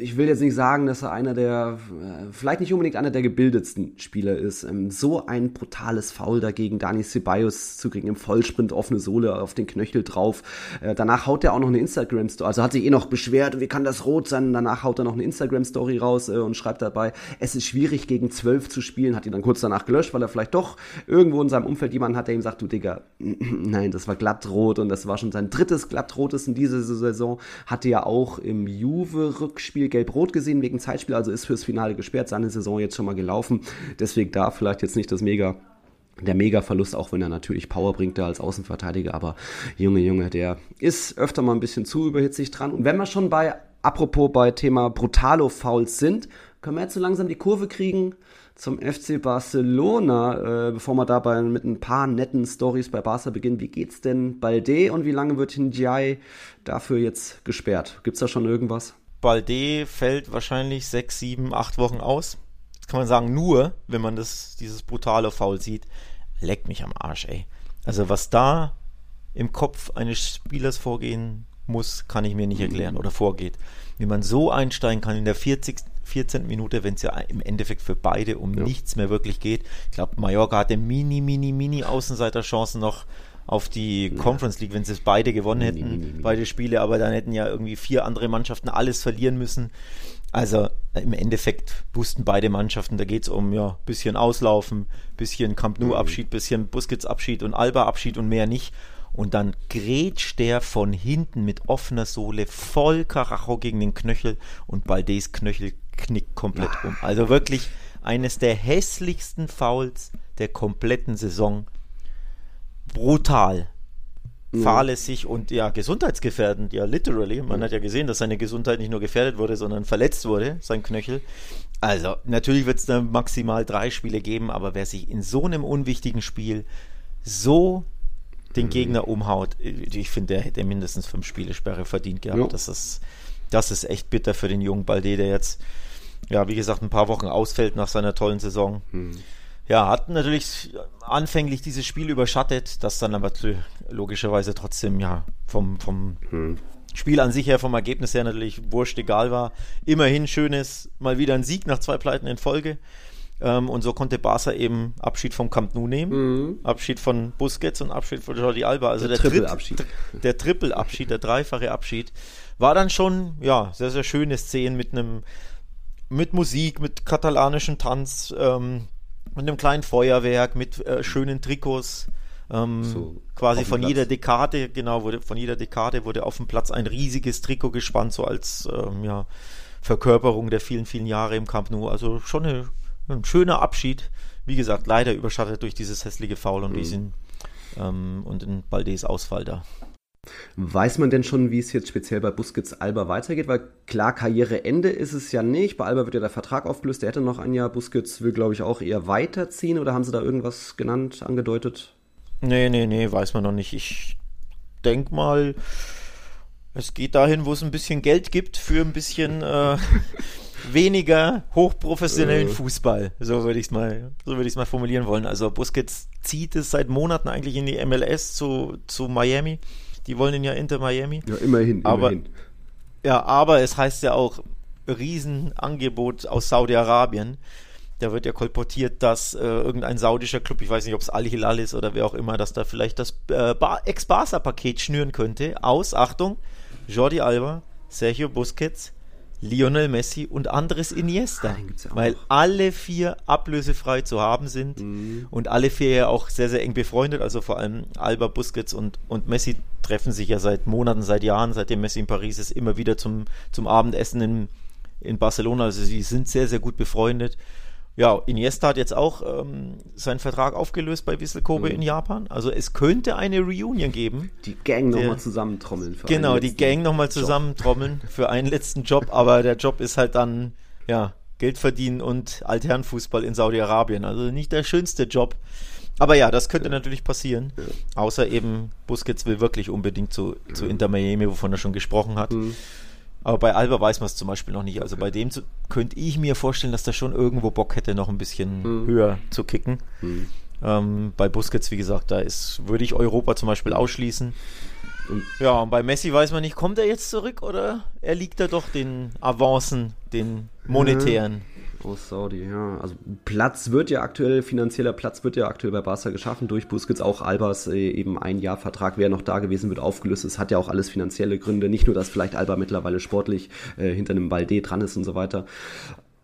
Ich will jetzt nicht sagen, dass er einer der, äh, vielleicht nicht unbedingt einer der gebildetsten Spieler ist. Ähm, so ein brutales Foul dagegen, Dani Ceballos zu kriegen im Vollsprint, offene Sohle auf den Knöchel drauf. Äh, danach haut er auch noch eine Instagram-Story, also hat sich eh noch beschwert, wie kann das rot sein? Danach haut er noch eine Instagram-Story raus äh, und schreibt dabei, es ist schwierig gegen zwölf zu spielen, hat ihn dann kurz danach gelöscht, weil er vielleicht doch irgendwo in seinem Umfeld jemanden hat, der ihm sagt, du Digga, nein, das war glattrot und das war schon sein drittes glattrotes in dieser Saison, hatte ja auch im Juve-Rückspiel gelb-rot gesehen wegen Zeitspiel, also ist fürs Finale gesperrt, seine Saison jetzt schon mal gelaufen, deswegen da vielleicht jetzt nicht das mega der Mega-Verlust, auch wenn er natürlich Power bringt da als Außenverteidiger, aber Junge, Junge, der ist öfter mal ein bisschen zu überhitzig dran. Und wenn wir schon bei, apropos bei Thema Brutalo-Fouls sind, können wir jetzt so langsam die Kurve kriegen zum FC Barcelona, äh, bevor wir dabei mit ein paar netten Stories bei Barca beginnen. Wie geht's denn Balde und wie lange wird Ndiaye dafür jetzt gesperrt? Gibt's da schon irgendwas? Balde fällt wahrscheinlich sechs, sieben, acht Wochen aus. Das kann man sagen, nur, wenn man das, dieses brutale Foul sieht. Leck mich am Arsch, ey. Also was da im Kopf eines Spielers vorgehen muss, kann ich mir nicht erklären oder vorgeht. Wie man so einsteigen kann in der 40. 14. Minute, wenn es ja im Endeffekt für beide um ja. nichts mehr wirklich geht. Ich glaube, Mallorca hatte mini, mini, mini Außenseiterchancen noch auf die ja. Conference League, wenn sie es beide gewonnen hätten, mini, mini, beide Spiele, aber dann hätten ja irgendwie vier andere Mannschaften alles verlieren müssen. Also im Endeffekt wussten beide Mannschaften, da geht es um ja bisschen Auslaufen, bisschen Camp Nou Abschied, bisschen Busquets Abschied und Alba Abschied und mehr nicht. Und dann grätscht der von hinten mit offener Sohle voll Karacho gegen den Knöchel und Baldes Knöchel knickt komplett um. Also wirklich eines der hässlichsten Fouls der kompletten Saison. Brutal. Ja. Fahrlässig und ja, gesundheitsgefährdend, ja, literally. Man hat ja gesehen, dass seine Gesundheit nicht nur gefährdet wurde, sondern verletzt wurde, sein Knöchel. Also, natürlich wird es da maximal drei Spiele geben, aber wer sich in so einem unwichtigen Spiel so den mhm. Gegner umhaut, ich finde, der hätte mindestens fünf Spiele Sperre verdient gehabt. Ja. Das ist, das ist echt bitter für den jungen Balde, der jetzt ja, wie gesagt, ein paar Wochen ausfällt nach seiner tollen Saison. Hm. Ja, hat natürlich anfänglich dieses Spiel überschattet, das dann aber logischerweise trotzdem ja vom, vom hm. Spiel an sich her, vom Ergebnis her natürlich wurscht egal war. Immerhin schönes, mal wieder ein Sieg nach zwei Pleiten in Folge. Ähm, und so konnte Barca eben Abschied vom Camp Nou nehmen, mhm. Abschied von Busquets und Abschied von Jordi Alba. Also der, der Triple-Abschied. Der Triple-Abschied, der dreifache Abschied. War dann schon, ja, sehr, sehr schöne Szenen mit einem mit Musik, mit katalanischem Tanz, ähm, mit einem kleinen Feuerwerk, mit äh, schönen Trikots. Ähm, so, quasi von Platz. jeder Dekade, genau, wurde von jeder Dekade wurde auf dem Platz ein riesiges Trikot gespannt, so als ähm, ja, Verkörperung der vielen, vielen Jahre im Camp Nou. Also schon eine, ein schöner Abschied. Wie gesagt, leider überschattet durch dieses hässliche Foul und mhm. diesen ähm, und den Baldes Ausfall da. Weiß man denn schon, wie es jetzt speziell bei Busquets Alba weitergeht? Weil klar, Karriereende ist es ja nicht. Bei Alba wird ja der Vertrag aufgelöst. Der hätte noch ein Jahr. Busquets will, glaube ich, auch eher weiterziehen. Oder haben sie da irgendwas genannt, angedeutet? Nee, nee, nee, weiß man noch nicht. Ich denke mal, es geht dahin, wo es ein bisschen Geld gibt für ein bisschen äh, weniger hochprofessionellen äh. Fußball. So würde ich es mal, so mal formulieren wollen. Also Busquets zieht es seit Monaten eigentlich in die MLS zu, zu Miami. Die wollen ihn ja Inter Miami. Ja, immerhin, aber, immerhin. Ja, aber es heißt ja auch Riesenangebot aus Saudi-Arabien. Da wird ja kolportiert, dass äh, irgendein saudischer Club, ich weiß nicht, ob es Al-Hilal ist oder wer auch immer, dass da vielleicht das äh, Ex-Barca-Paket schnüren könnte aus, Achtung, Jordi Alba, Sergio Busquets, Lionel Messi und Andres Iniesta, ja weil alle vier ablösefrei zu haben sind mhm. und alle vier ja auch sehr, sehr eng befreundet, also vor allem Alba, Busquets und, und Messi treffen sich ja seit Monaten, seit Jahren, seitdem Messi in Paris ist, immer wieder zum, zum Abendessen in, in Barcelona, also sie sind sehr, sehr gut befreundet ja, Iniesta hat jetzt auch ähm, seinen Vertrag aufgelöst bei Wissel Kobe mhm. in Japan. Also es könnte eine Reunion geben. Die Gang nochmal zusammentrommeln. Für genau, die Gang nochmal zusammentrommeln für einen letzten Job. Aber der Job ist halt dann, ja, Geld verdienen und Altherrenfußball in Saudi-Arabien. Also nicht der schönste Job. Aber ja, das könnte ja. natürlich passieren. Ja. Außer eben Busquets will wirklich unbedingt zu, zu Inter Miami, wovon er schon gesprochen hat. Mhm. Aber bei Alba weiß man es zum Beispiel noch nicht. Also bei dem zu, könnte ich mir vorstellen, dass der schon irgendwo Bock hätte, noch ein bisschen mhm. höher zu kicken. Mhm. Ähm, bei Busquets, wie gesagt, da ist, würde ich Europa zum Beispiel ausschließen. Und ja, und bei Messi weiß man nicht, kommt er jetzt zurück oder er liegt da doch den Avancen, den monetären? Aus Saudi, ja. Also Platz wird ja aktuell, finanzieller Platz wird ja aktuell bei Barca geschaffen durch Busquets, auch Albers äh, eben ein Jahr Vertrag, wer noch da gewesen wird, aufgelöst. Es hat ja auch alles finanzielle Gründe. Nicht nur, dass vielleicht Alba mittlerweile sportlich äh, hinter einem Balde dran ist und so weiter.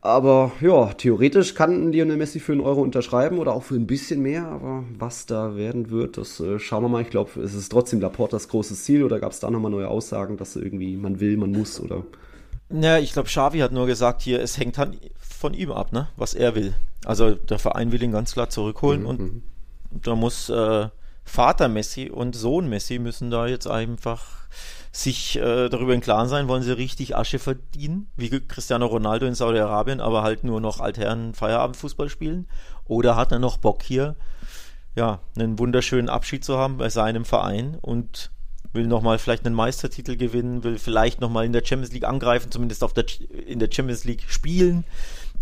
Aber ja, theoretisch kann Lionel Messi für einen Euro unterschreiben oder auch für ein bisschen mehr. Aber was da werden wird, das äh, schauen wir mal. Ich glaube, es ist trotzdem Laportas großes Ziel oder gab es da nochmal neue Aussagen, dass irgendwie man will, man muss oder. Ja, ich glaube, Xavi hat nur gesagt hier, es hängt von ihm ab, ne? was er will. Also der Verein will ihn ganz klar zurückholen mhm. und mhm. da muss äh, Vater Messi und Sohn Messi müssen da jetzt einfach sich äh, darüber im Klaren sein, wollen sie richtig Asche verdienen, wie Cristiano Ronaldo in Saudi-Arabien, aber halt nur noch Altherren Feierabendfußball spielen? Oder hat er noch Bock hier, ja, einen wunderschönen Abschied zu haben bei seinem Verein und will nochmal vielleicht einen Meistertitel gewinnen, will vielleicht nochmal in der Champions League angreifen, zumindest auf der, in der Champions League spielen.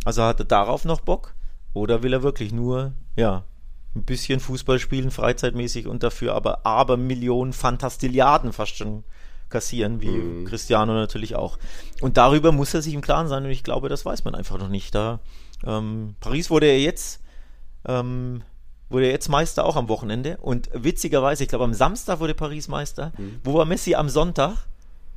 Also hat er darauf noch Bock? Oder will er wirklich nur, ja, ein bisschen Fußball spielen, freizeitmäßig und dafür aber aber Millionen Fantastilliarden fast schon kassieren, wie mhm. Cristiano natürlich auch. Und darüber muss er sich im Klaren sein und ich glaube, das weiß man einfach noch nicht. Da ähm, Paris wurde er jetzt ähm, wurde jetzt Meister auch am Wochenende und witzigerweise, ich glaube am Samstag wurde Paris Meister. Mhm. Wo war Messi am Sonntag?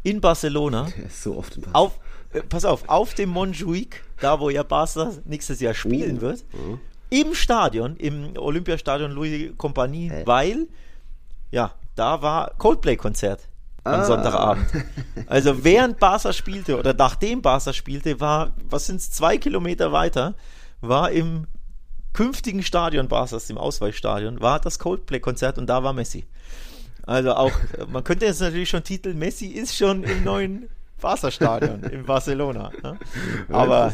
In Barcelona. Der ist so oft in Barcelona. Auf, äh, pass auf, auf dem Montjuic, da wo ja Barca nächstes Jahr spielen uh. wird. Uh. Im Stadion, im Olympiastadion Louis Compagnie, äh. weil, ja, da war Coldplay-Konzert am ah. Sonntagabend. Also während Barca spielte oder nachdem Barca spielte, war, was sind es, zwei Kilometer weiter, war im künftigen Stadion Barcas, im Ausweichstadion, war das Coldplay-Konzert und da war Messi. Also auch, man könnte jetzt natürlich schon titeln, Messi ist schon im neuen Barca-Stadion in Barcelona. Ne? Aber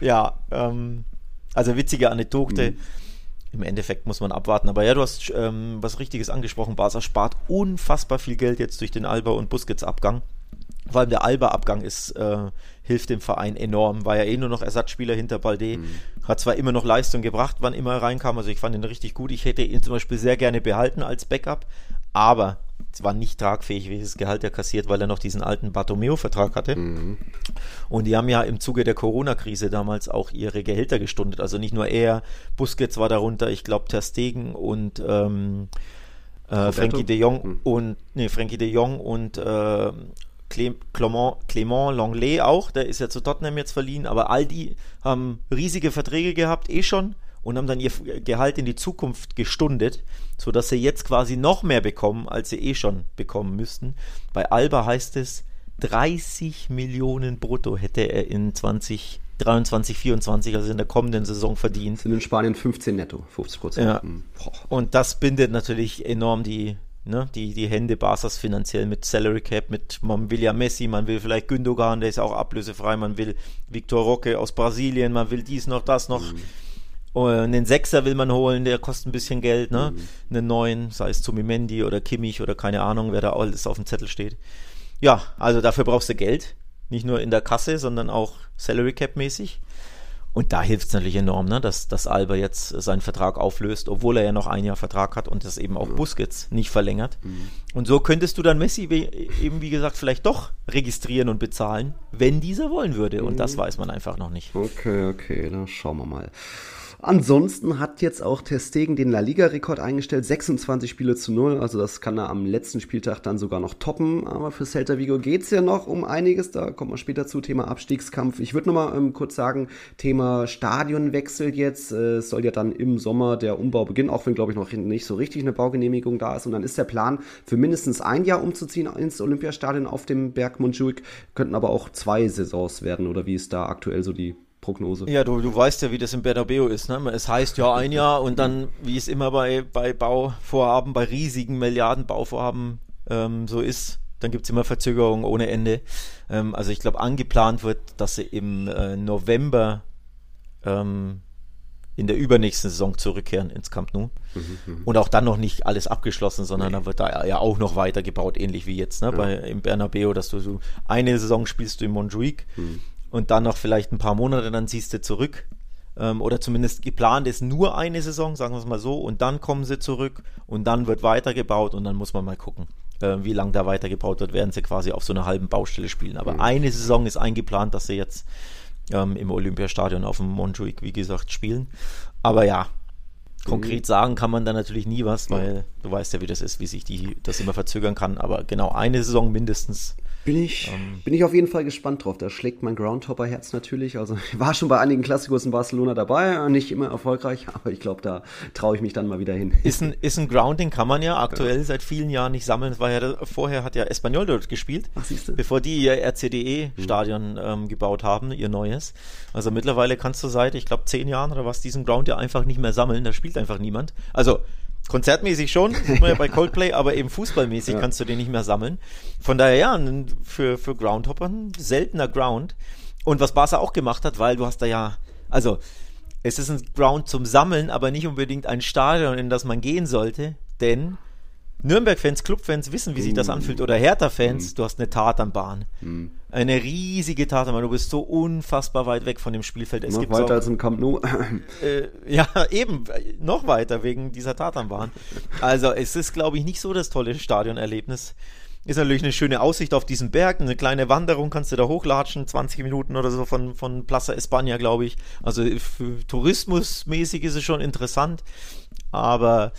ja, ähm, also witzige Anekdote. Mhm. Im Endeffekt muss man abwarten. Aber ja, du hast ähm, was Richtiges angesprochen. Barca spart unfassbar viel Geld jetzt durch den Alba und Busquets-Abgang. Vor allem der Alba-Abgang ist, äh, hilft dem Verein enorm. War ja eh nur noch Ersatzspieler hinter Balde. Mhm. Hat zwar immer noch Leistung gebracht, wann immer er reinkam. Also ich fand ihn richtig gut. Ich hätte ihn zum Beispiel sehr gerne behalten als Backup. Aber es war nicht tragfähig, welches Gehalt er kassiert, weil er noch diesen alten Bartomeo-Vertrag hatte. Mhm. Und die haben ja im Zuge der Corona-Krise damals auch ihre Gehälter gestundet. Also nicht nur er, Busquets war darunter, ich glaube Ter Stegen und ähm, äh, Frankie de Jong mhm. und nee, Frankie de Jong und äh, Clement, Clement Longley auch, der ist ja zu Tottenham jetzt verliehen, aber all die haben riesige Verträge gehabt, eh schon, und haben dann ihr Gehalt in die Zukunft gestundet, sodass sie jetzt quasi noch mehr bekommen, als sie eh schon bekommen müssten. Bei Alba heißt es, 30 Millionen brutto hätte er in 2023, 24, also in der kommenden Saison verdient. Sind in Spanien 15 netto, 50 Prozent. Ja. Hm. Und das bindet natürlich enorm die, ne, die, die Hände Barca's finanziell mit Salary Cap, mit, man will ja Messi, man will vielleicht Gündogan, der ist auch ablösefrei, man will Victor Roque aus Brasilien, man will dies noch, das noch. Mhm. Und einen Sechser will man holen, der kostet ein bisschen Geld, ne? Mhm. Einen neuen, sei es Zumimendi oder Kimmich oder keine Ahnung, wer da alles auf dem Zettel steht. Ja, also dafür brauchst du Geld. Nicht nur in der Kasse, sondern auch Salary Cap mäßig. Und da hilft es natürlich enorm, ne, dass, dass Alba jetzt seinen Vertrag auflöst, obwohl er ja noch ein Jahr Vertrag hat und das eben auch ja. Busquets nicht verlängert. Mhm. Und so könntest du dann Messi eben, wie gesagt, vielleicht doch registrieren und bezahlen, wenn dieser wollen würde. Und das mhm. weiß man einfach noch nicht. Okay, okay, dann schauen wir mal. Ansonsten hat jetzt auch Testegen den La Liga-Rekord eingestellt, 26 Spiele zu 0, also das kann er am letzten Spieltag dann sogar noch toppen, aber für Celta Vigo geht's ja noch um einiges, da kommt man später zu, Thema Abstiegskampf. Ich würde nochmal ähm, kurz sagen, Thema Stadionwechsel jetzt, äh, es soll ja dann im Sommer der Umbau beginnen, auch wenn, glaube ich, noch nicht so richtig eine Baugenehmigung da ist. Und dann ist der Plan, für mindestens ein Jahr umzuziehen ins Olympiastadion auf dem Berg Montjuic, könnten aber auch zwei Saisons werden, oder wie ist da aktuell so die Prognose. Ja, du, du weißt ja, wie das im Bernabeu ist. Ne? Es heißt ja ein Jahr und dann, wie es immer bei, bei Bauvorhaben, bei riesigen Milliardenbauvorhaben ähm, so ist, dann gibt es immer Verzögerungen ohne Ende. Ähm, also ich glaube, angeplant wird, dass sie im äh, November ähm, in der übernächsten Saison zurückkehren ins Camp Nou. Mhm, mhm. und auch dann noch nicht alles abgeschlossen, sondern nee. dann wird da ja auch noch weitergebaut, ähnlich wie jetzt ne, ja. bei, im Bernabeu, dass du so eine Saison spielst du in Montjuic mhm und dann noch vielleicht ein paar Monate, dann ziehst du zurück. Ähm, oder zumindest geplant ist nur eine Saison, sagen wir es mal so, und dann kommen sie zurück und dann wird weitergebaut und dann muss man mal gucken, äh, wie lange da weitergebaut wird, werden sie quasi auf so einer halben Baustelle spielen. Aber mhm. eine Saison ist eingeplant, dass sie jetzt ähm, im Olympiastadion auf dem Montjuic, wie gesagt, spielen. Aber ja, konkret mhm. sagen kann man da natürlich nie was, weil du weißt ja, wie das ist, wie sich die, das immer verzögern kann. Aber genau eine Saison mindestens bin ich, ähm, bin ich auf jeden Fall gespannt drauf. Da schlägt mein Groundhopper-Herz natürlich. Also ich war schon bei einigen Klassikos in Barcelona dabei, nicht immer erfolgreich, aber ich glaube, da traue ich mich dann mal wieder hin. Ist ein, ist ein Grounding, kann man ja aktuell ja. seit vielen Jahren nicht sammeln. Das war ja, vorher hat ja Espanyol dort gespielt, Ach, bevor die ihr RCDE-Stadion mhm. ähm, gebaut haben, ihr neues. Also mittlerweile kannst du seit, ich glaube, zehn Jahren oder was, diesen Ground ja einfach nicht mehr sammeln. Da spielt einfach niemand. Also Konzertmäßig schon, sieht man ja bei Coldplay, aber eben fußballmäßig ja. kannst du den nicht mehr sammeln. Von daher ja, für, für Groundhopper ein seltener Ground. Und was Barca auch gemacht hat, weil du hast da ja, also es ist ein Ground zum Sammeln, aber nicht unbedingt ein Stadion, in das man gehen sollte, denn Nürnberg-Fans, Club-Fans wissen, wie sich das anfühlt. Oder Hertha-Fans, mm. du hast eine Tatanbahn. Mm. Eine riesige Tatanbahn. Du bist so unfassbar weit weg von dem Spielfeld. Es noch weiter auch, als im Camp Nou. Äh, ja, eben. Noch weiter wegen dieser Tatanbahn. Also es ist, glaube ich, nicht so das tolle Stadionerlebnis. Ist natürlich eine schöne Aussicht auf diesen Berg, eine kleine Wanderung kannst du da hochlatschen, 20 Minuten oder so von, von Plaza España, glaube ich. Also für tourismusmäßig ist es schon interessant, aber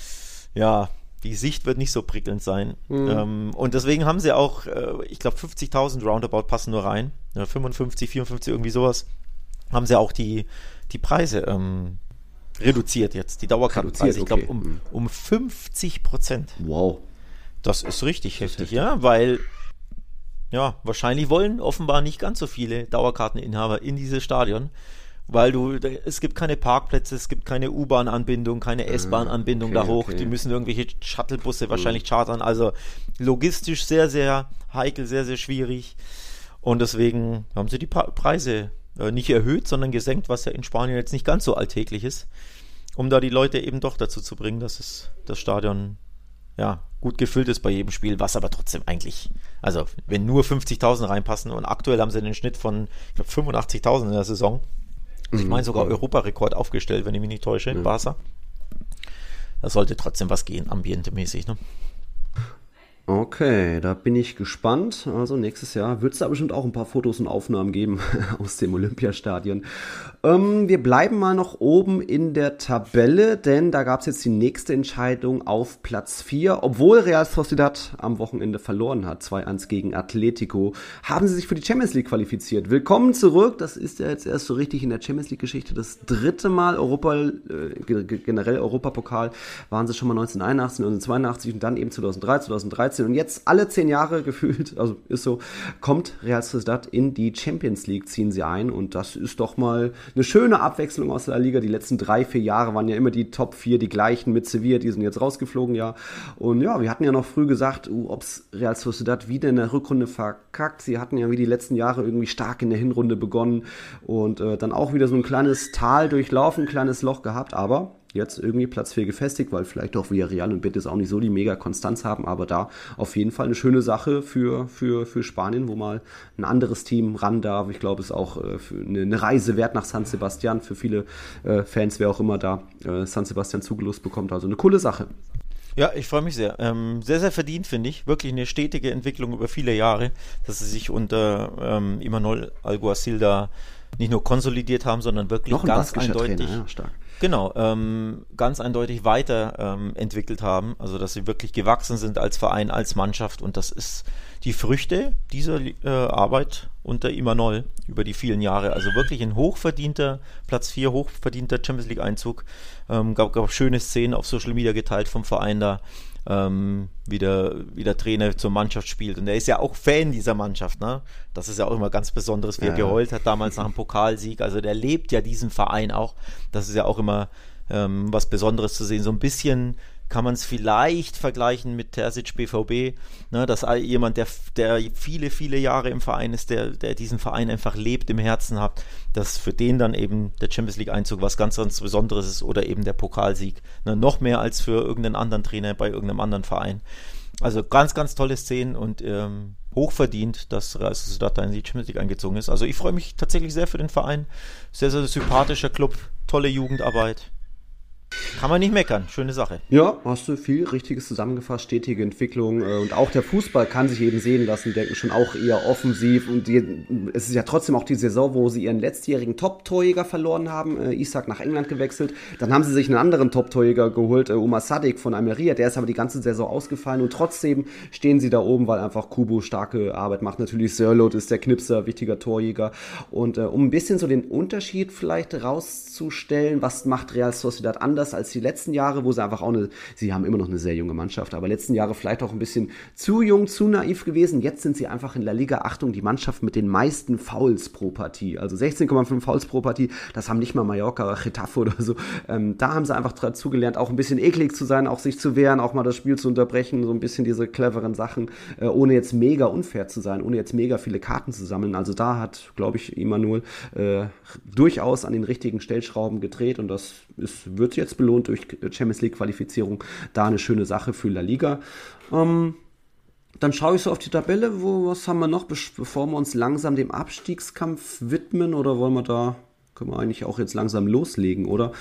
ja, die Sicht wird nicht so prickelnd sein. Mhm. Ähm, und deswegen haben sie auch, äh, ich glaube, 50.000 Roundabout passen nur rein. Ja, 55, 54, irgendwie sowas. Haben sie auch die, die Preise ähm, reduziert jetzt, die Dauerkartenpreise. Ich glaube, um, hm. um 50 Prozent. Wow. Das ist richtig heftig, ja, weil ja, wahrscheinlich wollen offenbar nicht ganz so viele Dauerkarteninhaber in dieses Stadion, weil du, es gibt keine Parkplätze, es gibt keine U-Bahn-Anbindung, keine ah, S-Bahn-Anbindung okay, da hoch, okay. die müssen irgendwelche Shuttlebusse wahrscheinlich mhm. chartern, also logistisch sehr, sehr heikel, sehr, sehr schwierig und deswegen haben sie die Preise äh, nicht erhöht, sondern gesenkt, was ja in Spanien jetzt nicht ganz so alltäglich ist, um da die Leute eben doch dazu zu bringen, dass es das Stadion ja, gut gefüllt ist bei jedem Spiel, was aber trotzdem eigentlich, also wenn nur 50.000 reinpassen und aktuell haben sie einen Schnitt von, ich glaube, 85.000 in der Saison. Ich mhm. meine sogar Europarekord aufgestellt, wenn ich mich nicht täusche, in Barca. Da sollte trotzdem was gehen, ambientemäßig, ne? Okay, da bin ich gespannt. Also nächstes Jahr wird es da bestimmt auch ein paar Fotos und Aufnahmen geben aus dem Olympiastadion. Ähm, wir bleiben mal noch oben in der Tabelle, denn da gab es jetzt die nächste Entscheidung auf Platz 4. Obwohl Real Sociedad am Wochenende verloren hat, 2-1 gegen Atletico, haben sie sich für die Champions League qualifiziert. Willkommen zurück. Das ist ja jetzt erst so richtig in der Champions League-Geschichte das dritte Mal. Europa, äh, generell Europapokal waren sie schon mal 1981, 1982 und dann eben 2003, 2013. 2013 und jetzt alle zehn Jahre gefühlt, also ist so, kommt Real Sociedad in die Champions League, ziehen sie ein und das ist doch mal eine schöne Abwechslung aus der Liga. Die letzten drei, vier Jahre waren ja immer die Top 4 die gleichen mit Sevilla, die sind jetzt rausgeflogen, ja. Und ja, wir hatten ja noch früh gesagt, uh, ob's Real Sociedad wieder in der Rückrunde verkackt. Sie hatten ja wie die letzten Jahre irgendwie stark in der Hinrunde begonnen und äh, dann auch wieder so ein kleines Tal durchlaufen, kleines Loch gehabt, aber jetzt irgendwie Platz 4 gefestigt, weil vielleicht auch Villarreal und Betis auch nicht so die mega Konstanz haben, aber da auf jeden Fall eine schöne Sache für, für, für Spanien, wo mal ein anderes Team ran darf. Ich glaube, es ist auch äh, eine, Reise wert nach San Sebastian für viele äh, Fans, wer auch immer da äh, San Sebastian zugelost bekommt. Also eine coole Sache. Ja, ich freue mich sehr. Ähm, sehr, sehr verdient, finde ich. Wirklich eine stetige Entwicklung über viele Jahre, dass sie sich unter ähm, Imanol Alguacil da nicht nur konsolidiert haben, sondern wirklich ganz eindeutig. Ja, stark. Genau, ähm, ganz eindeutig weiterentwickelt ähm, haben, also dass sie wirklich gewachsen sind als Verein, als Mannschaft und das ist die Früchte dieser äh, Arbeit unter Imanol über die vielen Jahre. Also wirklich ein hochverdienter Platz 4, hochverdienter Champions League Einzug. Ähm, gab, gab schöne Szenen auf Social Media geteilt vom Verein da ähm, wie, der, wie der Trainer zur Mannschaft spielt. Und er ist ja auch Fan dieser Mannschaft. Ne? Das ist ja auch immer ganz Besonderes, wie ja. er geheult hat damals nach dem Pokalsieg. Also der lebt ja diesen Verein auch. Das ist ja auch immer ähm, was Besonderes zu sehen. So ein bisschen kann man es vielleicht vergleichen mit Terzic BVB, ne, dass jemand, der, der viele, viele Jahre im Verein ist, der, der diesen Verein einfach lebt, im Herzen hat, dass für den dann eben der Champions League Einzug was ganz, ganz Besonderes ist oder eben der Pokalsieg. Ne, noch mehr als für irgendeinen anderen Trainer bei irgendeinem anderen Verein. Also ganz, ganz tolle Szenen und ähm, hochverdient, dass Real Sociedad da in die Champions League eingezogen ist. Also ich freue mich tatsächlich sehr für den Verein. Sehr, sehr sympathischer Club, tolle Jugendarbeit. Kann man nicht meckern, schöne Sache. Ja, hast du viel Richtiges zusammengefasst, stetige Entwicklung äh, und auch der Fußball kann sich eben sehen lassen, denken schon auch eher offensiv. Und es ist ja trotzdem auch die Saison, wo sie ihren letztjährigen Top-Torjäger verloren haben, äh, Isaac nach England gewechselt, dann haben sie sich einen anderen Top-Torjäger geholt, äh, Omar Sadik von Almeria, der ist aber die ganze Saison ausgefallen und trotzdem stehen sie da oben, weil einfach Kubo starke Arbeit macht. Natürlich Sörlot ist der Knipser, wichtiger Torjäger. Und um ein bisschen so den Unterschied vielleicht rauszustellen, was macht Real Sociedad anders anders als die letzten Jahre, wo sie einfach auch eine, sie haben immer noch eine sehr junge Mannschaft, aber letzten Jahre vielleicht auch ein bisschen zu jung, zu naiv gewesen. Jetzt sind sie einfach in La Liga, Achtung, die Mannschaft mit den meisten Fouls pro Partie. Also 16,5 Fouls pro Partie, das haben nicht mal Mallorca oder Getafe oder so. Ähm, da haben sie einfach dazu gelernt, auch ein bisschen eklig zu sein, auch sich zu wehren, auch mal das Spiel zu unterbrechen, so ein bisschen diese cleveren Sachen, äh, ohne jetzt mega unfair zu sein, ohne jetzt mega viele Karten zu sammeln. Also da hat, glaube ich, Immanuel äh, durchaus an den richtigen Stellschrauben gedreht und das es wird jetzt belohnt durch Champions League Qualifizierung. Da eine schöne Sache für La Liga. Ähm, dann schaue ich so auf die Tabelle, wo, was haben wir noch, bevor wir uns langsam dem Abstiegskampf widmen oder wollen wir da können wir eigentlich auch jetzt langsam loslegen, oder?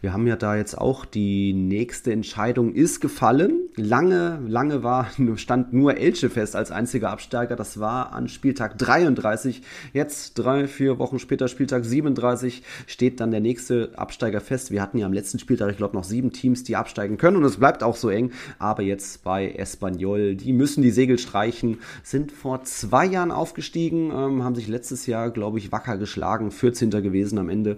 Wir haben ja da jetzt auch die nächste Entscheidung ist gefallen. Lange, lange war, stand nur Elche fest als einziger Absteiger. Das war an Spieltag 33. Jetzt drei, vier Wochen später, Spieltag 37, steht dann der nächste Absteiger fest. Wir hatten ja am letzten Spieltag, ich glaube, noch sieben Teams, die absteigen können und es bleibt auch so eng. Aber jetzt bei Espanyol, die müssen die Segel streichen, sind vor zwei Jahren aufgestiegen, ähm, haben sich letztes Jahr, glaube ich, wacker geschlagen, 14. gewesen am Ende.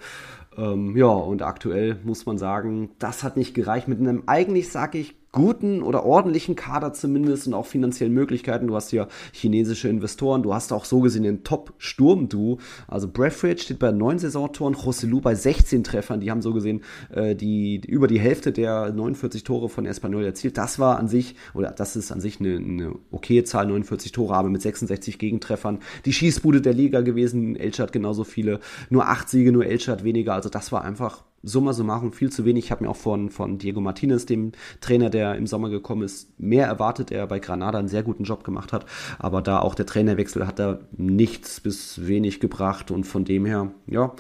Ähm, ja, und aktuell muss man sagen, das hat nicht gereicht. Mit einem eigentlich, sage ich, guten oder ordentlichen Kader zumindest und auch finanziellen Möglichkeiten. Du hast ja chinesische Investoren, du hast auch so gesehen den Top-Sturm-Du. Also Braithwaite steht bei neun Saisontoren, Joselu bei 16 Treffern. Die haben so gesehen äh, die, über die Hälfte der 49 Tore von Espanyol erzielt. Das war an sich, oder das ist an sich eine, eine okaye Zahl, 49 Tore, aber mit 66 Gegentreffern. Die Schießbude der Liga gewesen, Elche hat genauso viele, nur acht Siege, nur Elche hat weniger. Also das war einfach summa summarum viel zu wenig. Ich habe mir auch von, von Diego Martinez, dem Trainer, der im Sommer gekommen ist, mehr erwartet. Er bei Granada einen sehr guten Job gemacht hat. Aber da auch der Trainerwechsel hat da nichts bis wenig gebracht. Und von dem her, ja,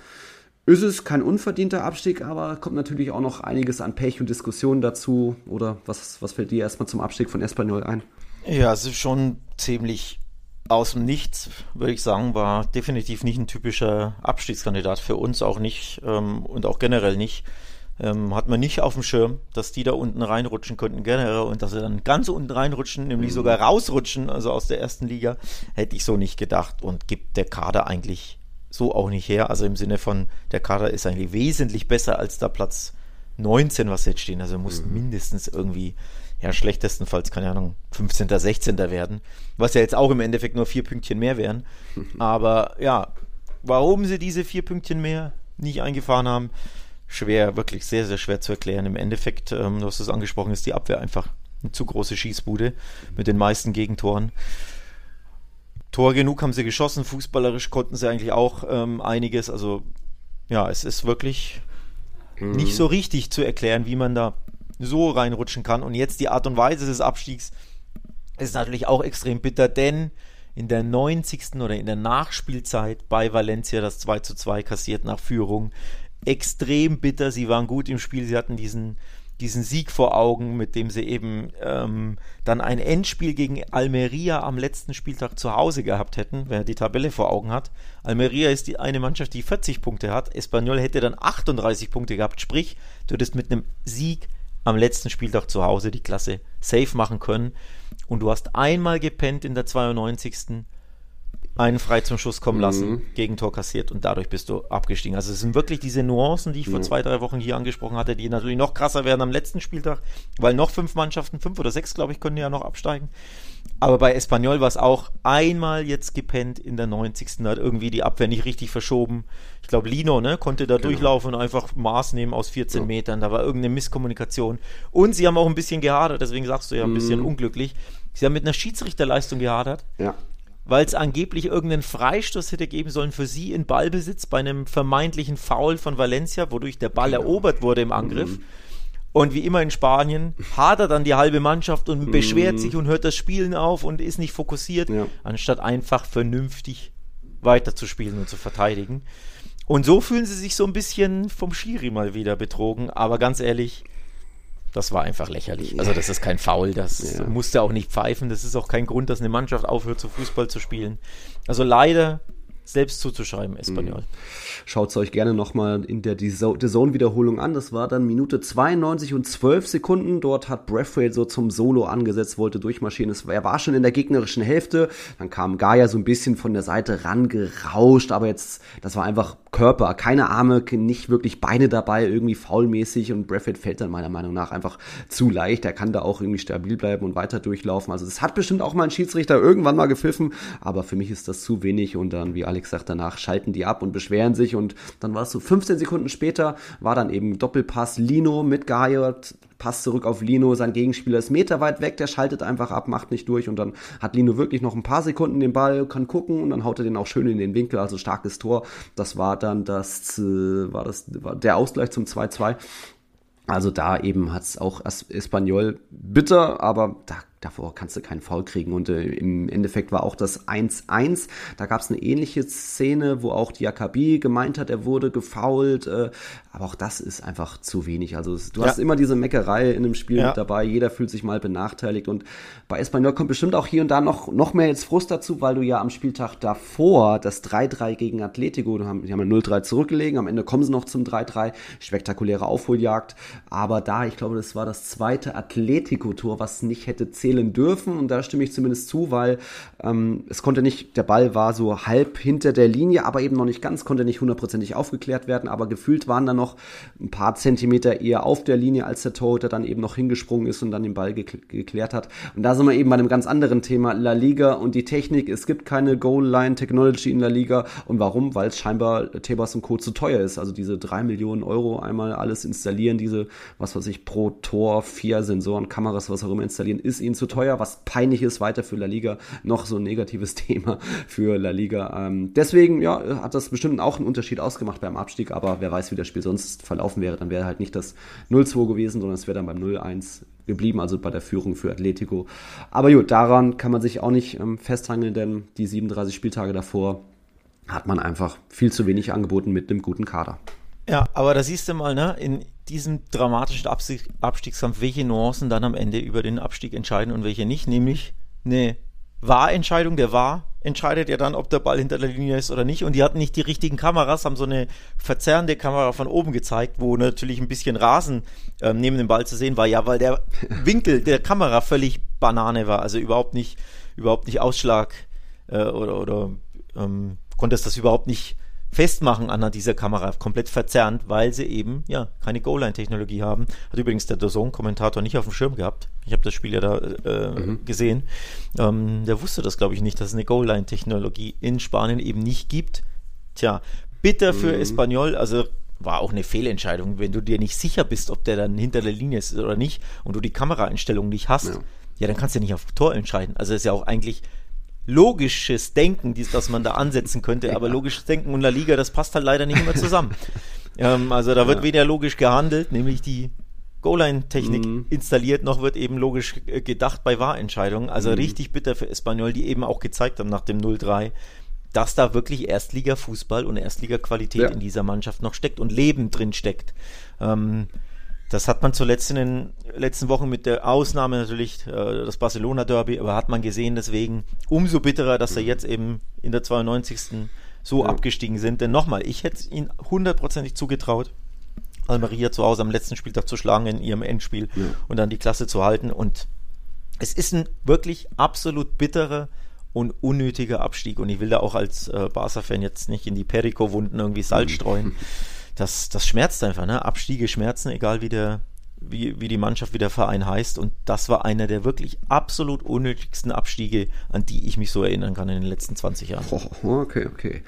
ist es kein unverdienter Abstieg, aber kommt natürlich auch noch einiges an Pech und Diskussionen dazu. Oder was, was fällt dir erstmal zum Abstieg von Espanyol ein? Ja, es ist schon ziemlich aus dem Nichts, würde ich sagen, war definitiv nicht ein typischer Abstiegskandidat für uns, auch nicht ähm, und auch generell nicht. Ähm, hat man nicht auf dem Schirm, dass die da unten reinrutschen könnten generell und dass sie dann ganz unten reinrutschen, nämlich mhm. sogar rausrutschen, also aus der ersten Liga, hätte ich so nicht gedacht und gibt der Kader eigentlich so auch nicht her. Also im Sinne von, der Kader ist eigentlich wesentlich besser als der Platz 19, was jetzt stehen. Also muss mhm. mindestens irgendwie ja, schlechtestenfalls, keine Ahnung, 15., 16. werden. Was ja jetzt auch im Endeffekt nur vier Pünktchen mehr wären. Aber ja, warum sie diese vier Pünktchen mehr nicht eingefahren haben, schwer, wirklich sehr, sehr schwer zu erklären. Im Endeffekt, ähm, du hast es angesprochen, ist die Abwehr einfach eine zu große Schießbude mit den meisten Gegentoren. Tor genug haben sie geschossen, fußballerisch konnten sie eigentlich auch ähm, einiges. Also ja, es ist wirklich mhm. nicht so richtig zu erklären, wie man da so reinrutschen kann. Und jetzt die Art und Weise des Abstiegs ist natürlich auch extrem bitter, denn in der 90. oder in der Nachspielzeit bei Valencia das 2 zu 2 kassiert nach Führung. Extrem bitter, sie waren gut im Spiel, sie hatten diesen, diesen Sieg vor Augen, mit dem sie eben ähm, dann ein Endspiel gegen Almeria am letzten Spieltag zu Hause gehabt hätten, wer die Tabelle vor Augen hat. Almeria ist die eine Mannschaft, die 40 Punkte hat. Espanyol hätte dann 38 Punkte gehabt, sprich, du hättest mit einem Sieg am letzten Spieltag zu Hause die Klasse safe machen können. Und du hast einmal gepennt in der 92. einen frei zum Schuss kommen lassen, mhm. Gegentor kassiert und dadurch bist du abgestiegen. Also es sind wirklich diese Nuancen, die ich vor zwei, drei Wochen hier angesprochen hatte, die natürlich noch krasser werden am letzten Spieltag, weil noch fünf Mannschaften, fünf oder sechs, glaube ich, können ja noch absteigen. Aber bei Espanyol war es auch einmal jetzt gepennt in der 90. hat irgendwie die Abwehr nicht richtig verschoben. Ich glaube, Lino ne, konnte da genau. durchlaufen und einfach Maß nehmen aus 14 ja. Metern. Da war irgendeine Misskommunikation. Und sie haben auch ein bisschen gehadert, deswegen sagst du ja ein mhm. bisschen unglücklich. Sie haben mit einer Schiedsrichterleistung gehadert. Ja. Weil es angeblich irgendeinen Freistoß hätte geben sollen für sie in Ballbesitz bei einem vermeintlichen Foul von Valencia, wodurch der Ball genau. erobert wurde im Angriff. Mhm. Und wie immer in Spanien hadert dann die halbe Mannschaft und beschwert mm. sich und hört das Spielen auf und ist nicht fokussiert, ja. anstatt einfach vernünftig weiterzuspielen und zu verteidigen. Und so fühlen sie sich so ein bisschen vom Schiri mal wieder betrogen. Aber ganz ehrlich, das war einfach lächerlich. Also das ist kein Foul, das ja. musste auch nicht pfeifen. Das ist auch kein Grund, dass eine Mannschaft aufhört, zu Fußball zu spielen. Also leider selbst zuzuschreiben, Espanyol. Mhm. Schaut es euch gerne nochmal in der Zone-Wiederholung an. Das war dann Minute 92 und 12 Sekunden. Dort hat Braithwaite so zum Solo angesetzt, wollte durchmarschieren. Er war schon in der gegnerischen Hälfte. Dann kam Gaia so ein bisschen von der Seite rangerauscht, aber jetzt, das war einfach Körper, keine Arme, nicht wirklich Beine dabei, irgendwie faulmäßig und Braithwaite fällt dann meiner Meinung nach einfach zu leicht. Er kann da auch irgendwie stabil bleiben und weiter durchlaufen. Also das hat bestimmt auch mal ein Schiedsrichter irgendwann mal gepfiffen, aber für mich ist das zu wenig und dann, wie Alex sagt, danach schalten die ab und beschweren sich und dann war es so 15 Sekunden später, war dann eben Doppelpass Lino mit Gaiot Pass zurück auf Lino, sein Gegenspieler ist Meter weit weg, der schaltet einfach ab, macht nicht durch und dann hat Lino wirklich noch ein paar Sekunden den Ball, kann gucken und dann haut er den auch schön in den Winkel, also starkes Tor. Das war dann das, äh, war das, war der Ausgleich zum 2-2. Also da eben hat es auch Espanyol bitter, aber da davor kannst du keinen Foul kriegen. Und äh, im Endeffekt war auch das 1-1. Da gab es eine ähnliche Szene, wo auch Diakabi gemeint hat, er wurde gefoult. Äh, aber auch das ist einfach zu wenig. Also du ja. hast immer diese Meckerei in einem Spiel ja. mit dabei. Jeder fühlt sich mal benachteiligt. Und bei Espanyol kommt bestimmt auch hier und da noch, noch mehr jetzt Frust dazu, weil du ja am Spieltag davor das 3-3 gegen Atletico, die haben, die haben ja 0-3 zurückgelegen. Am Ende kommen sie noch zum 3-3. Spektakuläre Aufholjagd. Aber da, ich glaube, das war das zweite Atletico-Tor, was nicht hätte zählen zählen dürfen und da stimme ich zumindest zu, weil ähm, es konnte nicht, der Ball war so halb hinter der Linie, aber eben noch nicht ganz, konnte nicht hundertprozentig aufgeklärt werden, aber gefühlt waren da noch ein paar Zentimeter eher auf der Linie, als der Torhüter dann eben noch hingesprungen ist und dann den Ball gekl geklärt hat. Und da sind wir eben bei einem ganz anderen Thema, La Liga und die Technik. Es gibt keine Goal-Line-Technology in La Liga und warum? Weil es scheinbar Tebas und Co. zu teuer ist. Also diese drei Millionen Euro einmal alles installieren, diese, was weiß ich, pro Tor, vier Sensoren, Kameras, was auch immer installieren, ist ihnen zu zu teuer, was peinlich ist, weiter für La Liga. Noch so ein negatives Thema für La Liga. Ähm, deswegen, ja, hat das bestimmt auch einen Unterschied ausgemacht beim Abstieg, aber wer weiß, wie das Spiel sonst verlaufen wäre, dann wäre halt nicht das 0-2 gewesen, sondern es wäre dann beim 0-1 geblieben, also bei der Führung für Atletico. Aber gut, daran kann man sich auch nicht ähm, festhangeln, denn die 37 Spieltage davor hat man einfach viel zu wenig angeboten mit einem guten Kader. Ja, aber da siehst du mal, ne, in diesem dramatischen Abstiegskampf, welche Nuancen dann am Ende über den Abstieg entscheiden und welche nicht, nämlich eine Wahrentscheidung, der Wahr entscheidet ja dann, ob der Ball hinter der Linie ist oder nicht. Und die hatten nicht die richtigen Kameras, haben so eine verzerrende Kamera von oben gezeigt, wo natürlich ein bisschen Rasen ähm, neben dem Ball zu sehen war. Ja, weil der Winkel der Kamera völlig Banane war, also überhaupt nicht, überhaupt nicht Ausschlag äh, oder, oder ähm, konnte es das überhaupt nicht festmachen an dieser Kamera, komplett verzerrt, weil sie eben ja keine Goal-Line-Technologie haben. Hat übrigens der Dazone-Kommentator nicht auf dem Schirm gehabt. Ich habe das Spiel ja da äh, mhm. gesehen. Ähm, der wusste das, glaube ich, nicht, dass es eine Goal-Line-Technologie in Spanien eben nicht gibt. Tja, bitter für mhm. Espanyol, also war auch eine Fehlentscheidung, wenn du dir nicht sicher bist, ob der dann hinter der Linie ist oder nicht und du die Kameraeinstellung nicht hast. Ja. ja, dann kannst du ja nicht auf Tor entscheiden. Also ist ja auch eigentlich logisches Denken, dies, das man da ansetzen könnte, aber logisches Denken und La Liga, das passt halt leider nicht immer zusammen. ähm, also da wird ja. weder logisch gehandelt, nämlich die Goal-Line-Technik mhm. installiert, noch wird eben logisch gedacht bei Wahrentscheidungen. Also mhm. richtig bitter für Espanyol, die eben auch gezeigt haben nach dem 0-3, dass da wirklich Erstliga-Fußball und Erstliga-Qualität ja. in dieser Mannschaft noch steckt und Leben drin steckt. Ähm, das hat man zuletzt in den letzten Wochen mit der Ausnahme natürlich äh, das Barcelona-Derby, aber hat man gesehen, deswegen umso bitterer, dass er jetzt eben in der 92. so ja. abgestiegen sind. Denn nochmal, ich hätte ihn hundertprozentig zugetraut, Almeria zu Hause am letzten Spieltag zu schlagen in ihrem Endspiel ja. und dann die Klasse zu halten. Und es ist ein wirklich absolut bitterer und unnötiger Abstieg. Und ich will da auch als äh, Barca-Fan jetzt nicht in die Perico-Wunden irgendwie Salz streuen. das, das schmerzt einfach, ne? Abstiege schmerzen, egal wie der, wie, wie die Mannschaft, wie der Verein heißt. Und das war einer der wirklich absolut unnötigsten Abstiege, an die ich mich so erinnern kann in den letzten 20 Jahren. Oh, okay, okay.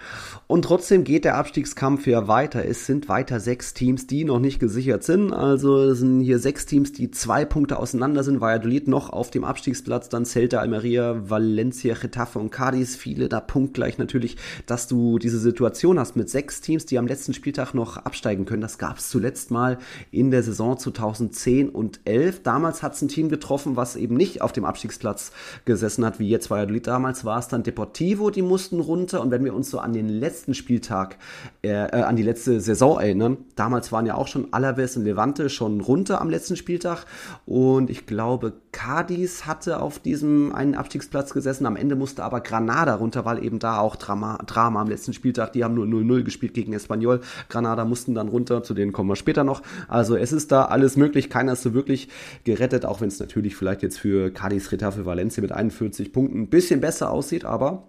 Und trotzdem geht der Abstiegskampf ja weiter. Es sind weiter sechs Teams, die noch nicht gesichert sind. Also sind hier sechs Teams, die zwei Punkte auseinander sind. Valladolid noch auf dem Abstiegsplatz, dann Celta, Almeria, Valencia, Getafe und Cadiz. Viele da punktgleich natürlich, dass du diese Situation hast mit sechs Teams, die am letzten Spieltag noch absteigen können. Das gab es zuletzt mal in der Saison 2000 2010 und 11. Damals hat es ein Team getroffen, was eben nicht auf dem Abstiegsplatz gesessen hat, wie jetzt Valladolid. Damals war es dann Deportivo, die mussten runter. Und wenn wir uns so an den letzten Spieltag, äh, äh, an die letzte Saison erinnern, damals waren ja auch schon Alaves und Levante schon runter am letzten Spieltag. Und ich glaube, Cadiz hatte auf diesem einen Abstiegsplatz gesessen. Am Ende musste aber Granada runter, weil eben da auch Drama, Drama am letzten Spieltag. Die haben nur 0-0 gespielt gegen Espanyol. Granada mussten dann runter, zu denen kommen wir später noch. Also es ist da alles möglich möglich. Keiner ist so wirklich gerettet, auch wenn es natürlich vielleicht jetzt für Cadiz Retafe Valencia mit 41 Punkten ein bisschen besser aussieht, aber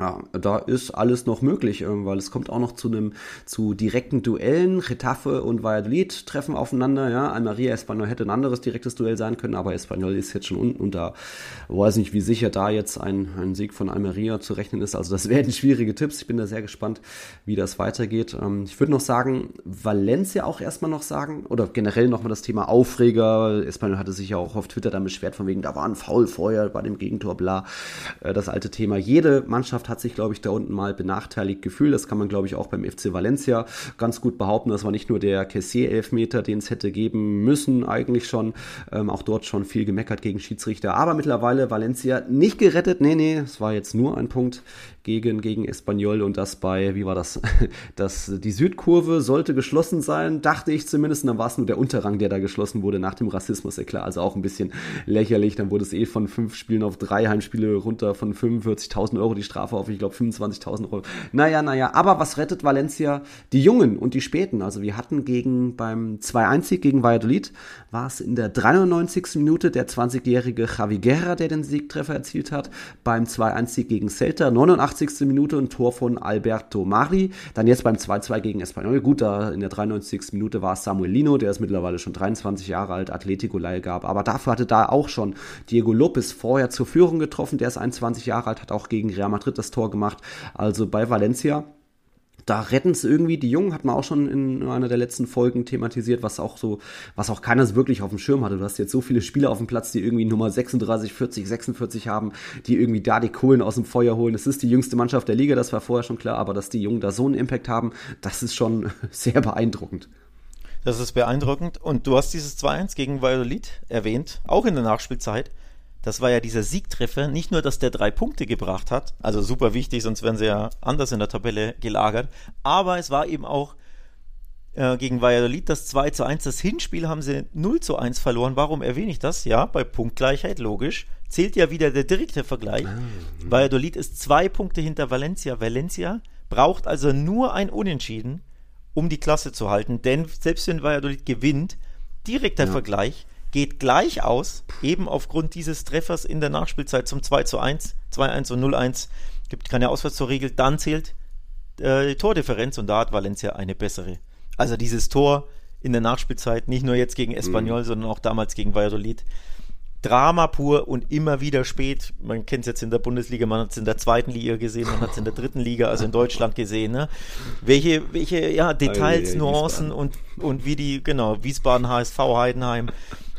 Ja, da ist alles noch möglich, ähm, weil es kommt auch noch zu einem zu direkten Duellen. Getafe und Valladolid treffen aufeinander. Ja, Almeria Espanyol hätte ein anderes direktes Duell sein können, aber Espanyol ist jetzt schon unten und da weiß nicht, wie sicher da jetzt ein, ein Sieg von Almeria zu rechnen ist. Also das werden schwierige Tipps. Ich bin da sehr gespannt, wie das weitergeht. Ähm, ich würde noch sagen, Valencia auch erstmal noch sagen oder generell nochmal das Thema Aufreger. Espanyol hatte sich ja auch auf Twitter dann beschwert von wegen, da war ein Foul vorher bei dem Gegentor, bla. Äh, das alte Thema. Jede Mannschaft Mannschaft hat sich, glaube ich, da unten mal benachteiligt gefühlt. Das kann man, glaube ich, auch beim FC Valencia ganz gut behaupten. Das war nicht nur der Kessier-Elfmeter, den es hätte geben müssen, eigentlich schon. Ähm, auch dort schon viel gemeckert gegen Schiedsrichter. Aber mittlerweile Valencia nicht gerettet. Nee, nee, es war jetzt nur ein Punkt gegen, gegen Espanyol und das bei, wie war das? das die Südkurve sollte geschlossen sein, dachte ich zumindest. Und dann war es nur der Unterrang, der da geschlossen wurde nach dem Rassismus, ja klar. Also auch ein bisschen lächerlich. Dann wurde es eh von fünf Spielen auf drei Heimspiele runter von 45.000 Euro die Strafe auf, ich glaube, 25.000 Euro. Naja, naja, aber was rettet Valencia? Die Jungen und die Späten. Also wir hatten gegen beim 2-1 gegen Valladolid, war es in der 93. Minute der 20-jährige Javi Guerra, der den Siegtreffer erzielt hat. Beim 2-1 gegen Celta, 89. Minute ein Tor von Alberto Mari. Dann jetzt beim 2-2 gegen Espanyol. Gut, da in der 93. Minute war es Samuel Lino, der ist mittlerweile schon 23 Jahre alt, Atletico-Leihe gab. Aber dafür hatte da auch schon Diego Lopez vorher zur Führung getroffen. Der ist 21 Jahre alt, hat auch gegen Real Madrid das Tor gemacht. Also bei Valencia da retten es irgendwie die Jungen, hat man auch schon in einer der letzten Folgen thematisiert, was auch so, was auch keiner so wirklich auf dem Schirm hatte. Du hast jetzt so viele Spieler auf dem Platz, die irgendwie Nummer 36, 40, 46 haben, die irgendwie da die Kohlen aus dem Feuer holen. Das ist die jüngste Mannschaft der Liga, das war vorher schon klar, aber dass die Jungen da so einen Impact haben, das ist schon sehr beeindruckend. Das ist beeindruckend. Und du hast dieses 2-1 gegen Valladolid erwähnt, auch in der Nachspielzeit das war ja dieser Siegtreffer, nicht nur, dass der drei Punkte gebracht hat, also super wichtig, sonst wären sie ja anders in der Tabelle gelagert, aber es war eben auch äh, gegen Valladolid das 2 zu 1. Das Hinspiel haben sie 0 zu 1 verloren. Warum erwähne ich das? Ja, bei Punktgleichheit, logisch. Zählt ja wieder der direkte Vergleich. Ah, Valladolid ist zwei Punkte hinter Valencia. Valencia braucht also nur ein Unentschieden, um die Klasse zu halten, denn selbst wenn Valladolid gewinnt, direkter ja. Vergleich, geht gleich aus, eben aufgrund dieses Treffers in der Nachspielzeit zum 2 zu 1, 2-1 und 0-1. Gibt keine Auswärtstorregel, dann zählt äh, die Tordifferenz und da hat Valencia eine bessere. Also dieses Tor in der Nachspielzeit, nicht nur jetzt gegen Espanyol, mhm. sondern auch damals gegen Valladolid, Drama pur und immer wieder spät. Man kennt es jetzt in der Bundesliga, man hat es in der zweiten Liga gesehen, man hat es in der dritten Liga, also in Deutschland gesehen. Ne? Welche, welche ja, Details, Nuancen und, und wie die, genau, Wiesbaden, HSV, Heidenheim,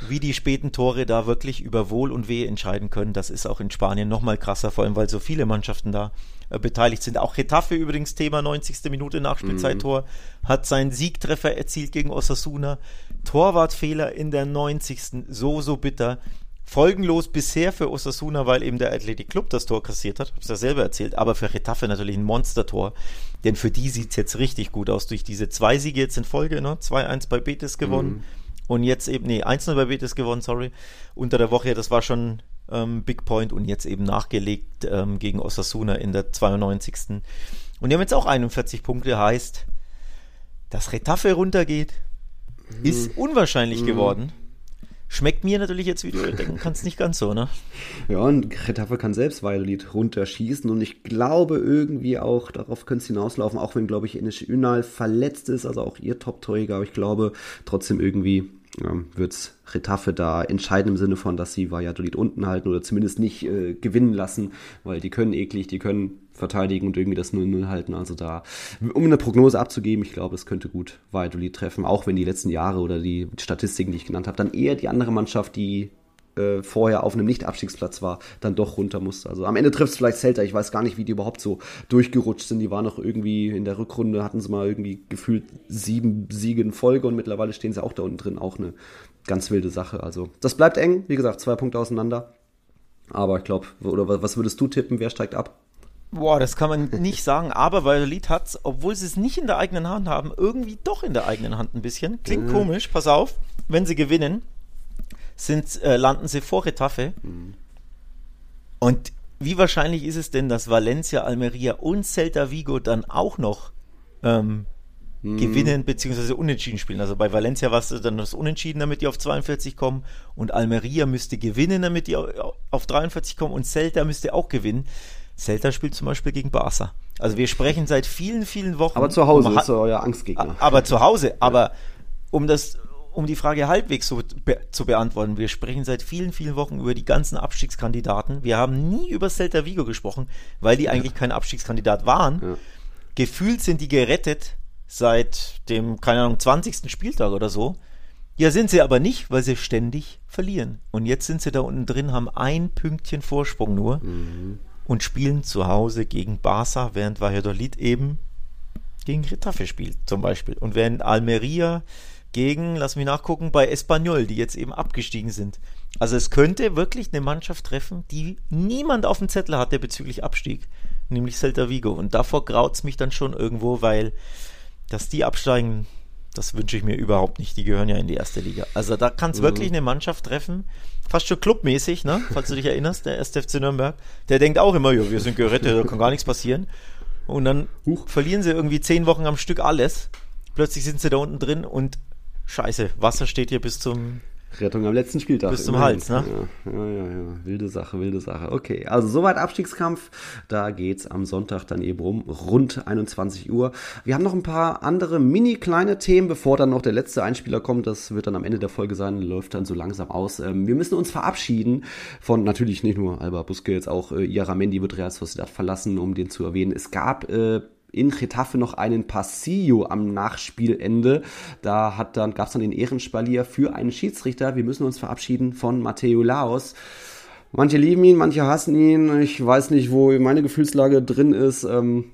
wie die späten Tore da wirklich über Wohl und Weh entscheiden können. Das ist auch in Spanien nochmal krasser, vor allem weil so viele Mannschaften da äh, beteiligt sind. Auch Getafe übrigens Thema 90. Minute Nachspielzeittor mhm. hat seinen Siegtreffer erzielt gegen Osasuna. Torwartfehler in der 90. So, so bitter folgenlos bisher für Osasuna, weil eben der Athletic Club das Tor kassiert hat. Hab's ja selber erzählt. Aber für Retafe natürlich ein Monstertor. Denn für die sieht's jetzt richtig gut aus. Durch diese zwei Siege jetzt in Folge, ne? 2-1 bei Betis gewonnen. Mhm. Und jetzt eben, nee, 1-0 bei Betis gewonnen, sorry. Unter der Woche, das war schon ähm, Big Point und jetzt eben nachgelegt ähm, gegen Osasuna in der 92. Und die haben jetzt auch 41 Punkte, heißt, dass Retafe runtergeht, mhm. ist unwahrscheinlich mhm. geworden. Schmeckt mir natürlich jetzt, wie du denken kannst, nicht ganz so, ne? Ja, und Getafe kann selbst Valladolid runterschießen und ich glaube irgendwie auch, darauf könnte es hinauslaufen, auch wenn, glaube ich, Enes Ünal verletzt ist, also auch ihr Top-Torjäger, aber ich glaube trotzdem irgendwie wird es Retafe da entscheiden im Sinne von, dass sie Valladolid unten halten oder zumindest nicht äh, gewinnen lassen, weil die können eklig, die können verteidigen und irgendwie das 0-0 halten. Also da, um eine Prognose abzugeben, ich glaube, es könnte gut Valladolid treffen, auch wenn die letzten Jahre oder die Statistiken, die ich genannt habe, dann eher die andere Mannschaft, die äh, vorher auf einem Nicht-Abstiegsplatz war, dann doch runter musste. Also am Ende trifft es vielleicht Celta. Ich weiß gar nicht, wie die überhaupt so durchgerutscht sind. Die waren noch irgendwie in der Rückrunde, hatten sie mal irgendwie gefühlt sieben Siege in Folge und mittlerweile stehen sie auch da unten drin. Auch eine ganz wilde Sache. Also das bleibt eng. Wie gesagt, zwei Punkte auseinander. Aber ich glaube, oder was würdest du tippen? Wer steigt ab? Boah, das kann man nicht sagen, aber Valladolid hat es, obwohl sie es nicht in der eigenen Hand haben, irgendwie doch in der eigenen Hand ein bisschen. Klingt mhm. komisch, pass auf, wenn sie gewinnen, sind, äh, landen sie vor Retafe. Mhm. Und wie wahrscheinlich ist es denn, dass Valencia, Almeria und Celta Vigo dann auch noch ähm, mhm. gewinnen bzw. unentschieden spielen? Also bei Valencia war es dann das Unentschieden, damit die auf 42 kommen und Almeria müsste gewinnen, damit die auf 43 kommen und Celta müsste auch gewinnen. Celta spielt zum Beispiel gegen Barca. Also wir sprechen seit vielen, vielen Wochen. Aber zu Hause um, ist euer Angstgegner. Aber zu Hause. Aber um das, um die Frage halbwegs so be zu beantworten, wir sprechen seit vielen, vielen Wochen über die ganzen Abstiegskandidaten. Wir haben nie über Celta Vigo gesprochen, weil die eigentlich kein Abstiegskandidat waren. Ja. Gefühlt sind die gerettet seit dem, keine Ahnung, 20. Spieltag oder so. Ja, sind sie aber nicht, weil sie ständig verlieren. Und jetzt sind sie da unten drin, haben ein Pünktchen Vorsprung nur mhm. Und spielen zu Hause gegen Barca, während Valladolid eben gegen Retafe spielt, zum Beispiel. Und während Almeria gegen, lass mich nachgucken, bei Espanyol, die jetzt eben abgestiegen sind. Also es könnte wirklich eine Mannschaft treffen, die niemand auf dem Zettel hatte bezüglich Abstieg, nämlich Celta Vigo. Und davor graut es mich dann schon irgendwo, weil dass die absteigen, das wünsche ich mir überhaupt nicht. Die gehören ja in die erste Liga. Also da kann es mhm. wirklich eine Mannschaft treffen, fast schon clubmäßig, ne? falls du dich erinnerst, der SFC Nürnberg. Der denkt auch immer, ja, wir sind gerettet, da kann gar nichts passieren. Und dann Huch. verlieren sie irgendwie zehn Wochen am Stück alles. Plötzlich sind sie da unten drin und scheiße, Wasser steht hier bis zum Rettung am letzten Spieltag. Bis zum Hals, ne? Ja, ja, ja, ja, Wilde Sache, wilde Sache. Okay, also soweit Abstiegskampf. Da geht's am Sonntag dann eben um rund 21 Uhr. Wir haben noch ein paar andere mini kleine Themen, bevor dann noch der letzte Einspieler kommt. Das wird dann am Ende der Folge sein, läuft dann so langsam aus. Ähm, wir müssen uns verabschieden von natürlich nicht nur Alba Busquets, auch äh, Iaramendi wird Real Sociedad verlassen, um den zu erwähnen. Es gab äh, in Getafe noch einen Passillo am Nachspielende. Da hat dann, gab es dann den Ehrenspalier für einen Schiedsrichter. Wir müssen uns verabschieden von Matteo Laos. Manche lieben ihn, manche hassen ihn. Ich weiß nicht, wo meine Gefühlslage drin ist. Ähm,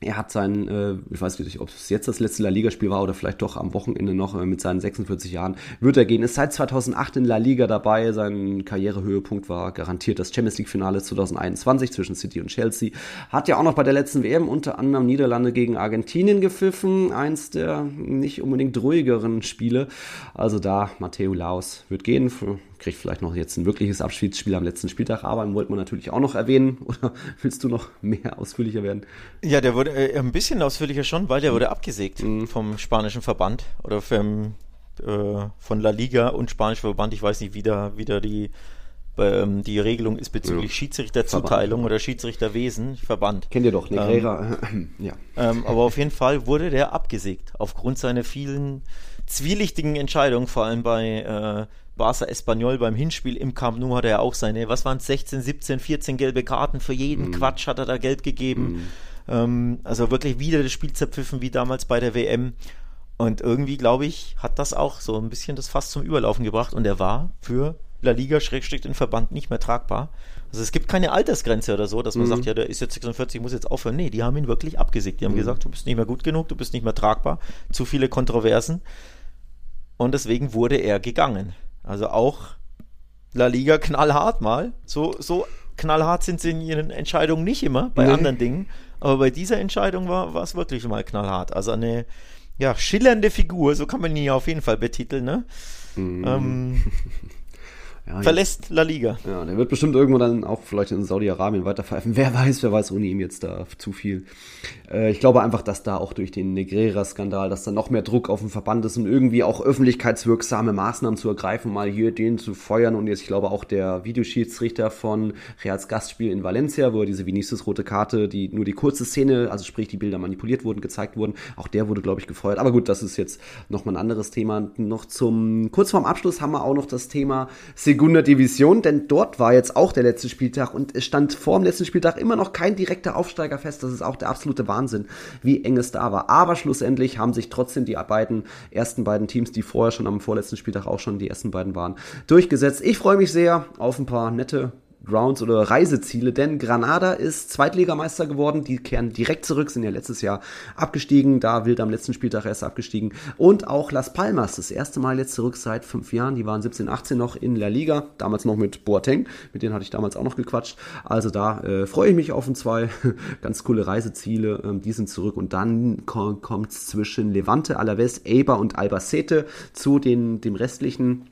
er hat sein, äh, ich weiß nicht, ob es jetzt das letzte La Liga-Spiel war oder vielleicht doch am Wochenende noch äh, mit seinen 46 Jahren, wird er gehen. Ist seit 2008 in La Liga dabei. Sein Karrierehöhepunkt war garantiert das Champions League-Finale 2021 zwischen City und Chelsea. Hat ja auch noch bei der letzten WM unter anderem Niederlande gegen Argentinien gepfiffen. Eins der nicht unbedingt ruhigeren Spiele. Also da, Matteo Laos wird gehen. Für kriegt vielleicht noch jetzt ein wirkliches Abschiedsspiel am letzten Spieltag, aber wollte man natürlich auch noch erwähnen. Oder willst du noch mehr ausführlicher werden? Ja, der wurde äh, ein bisschen ausführlicher schon, weil der mhm. wurde abgesägt mhm. vom spanischen Verband oder vom, äh, von La Liga und spanischen Verband. Ich weiß nicht, wie da, wie da die ähm, die Regelung ist bezüglich ja. Schiedsrichterzuteilung oder Schiedsrichterwesen, Verband. Kennt ihr doch, Negrera. Ähm, ja. Ähm, aber auf jeden Fall wurde der abgesägt, aufgrund seiner vielen zwielichtigen Entscheidungen, vor allem bei äh, Barca Espanyol beim Hinspiel im Camp Nou hat er auch seine, was waren es, 16, 17, 14 gelbe Karten für jeden mm. Quatsch hat er da gelb gegeben. Mm. Ähm, also wirklich wieder das Spiel zerpfiffen wie damals bei der WM. Und irgendwie, glaube ich, hat das auch so ein bisschen das Fass zum Überlaufen gebracht und er war für La Liga Schrägstrich den Verband nicht mehr tragbar. Also es gibt keine Altersgrenze oder so, dass man mhm. sagt, ja, der ist jetzt 46, muss jetzt aufhören. Nee, die haben ihn wirklich abgesägt. Die haben mhm. gesagt, du bist nicht mehr gut genug, du bist nicht mehr tragbar. Zu viele Kontroversen. Und deswegen wurde er gegangen. Also auch La Liga knallhart mal. So, so knallhart sind sie in ihren Entscheidungen nicht immer bei nee. anderen Dingen. Aber bei dieser Entscheidung war, war es wirklich mal knallhart. Also eine ja, schillernde Figur, so kann man ihn ja auf jeden Fall betiteln. Ne? Mm. Ähm, ja, verlässt La Liga. Ja, der wird bestimmt irgendwann dann auch vielleicht in Saudi-Arabien weiterpfeifen. Wer weiß, wer weiß ohne ihm jetzt da zu viel. Äh, ich glaube einfach, dass da auch durch den Negrera-Skandal, dass da noch mehr Druck auf den Verband ist und irgendwie auch öffentlichkeitswirksame Maßnahmen zu ergreifen, mal hier den zu feuern. Und jetzt, ich glaube, auch der Videoschiedsrichter von Reals Gastspiel in Valencia, wo diese Vinicius rote Karte, die nur die kurze Szene, also sprich die Bilder manipuliert wurden, gezeigt wurden, auch der wurde, glaube ich, gefeuert. Aber gut, das ist jetzt nochmal ein anderes Thema. Noch zum, kurz vorm Abschluss haben wir auch noch das Thema Segunda Division, denn dort war jetzt auch der letzte Spieltag und es stand vor dem letzten Spieltag immer noch kein direkter Aufsteiger fest. Das ist auch der absolute Wahnsinn. Wie eng es da war. Aber schlussendlich haben sich trotzdem die beiden ersten beiden Teams, die vorher schon am vorletzten Spieltag auch schon die ersten beiden waren, durchgesetzt. Ich freue mich sehr auf ein paar nette Grounds oder Reiseziele, denn Granada ist Zweitligameister geworden. Die kehren direkt zurück, sind ja letztes Jahr abgestiegen. Da wild am letzten Spieltag erst abgestiegen. Und auch Las Palmas, das erste Mal jetzt zurück seit fünf Jahren. Die waren 17, 18 noch in La Liga. Damals noch mit Boateng. Mit denen hatte ich damals auch noch gequatscht. Also da äh, freue ich mich auf ein zwei ganz coole Reiseziele. Ähm, die sind zurück. Und dann kommt es zwischen Levante, Alaves, Eibar und Albacete zu den, dem restlichen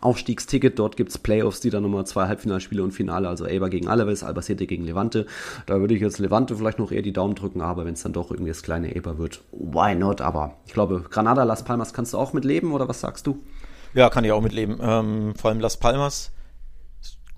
Aufstiegsticket. Dort gibt's Playoffs, die dann nochmal zwei Halbfinalspiele und Finale, also Elba gegen Alaves, Albacete gegen Levante. Da würde ich jetzt Levante vielleicht noch eher die Daumen drücken, aber wenn es dann doch irgendwie das kleine Elba wird, why not? Aber ich glaube, Granada, Las Palmas kannst du auch mitleben oder was sagst du? Ja, kann ich auch mitleben. Ähm, vor allem Las Palmas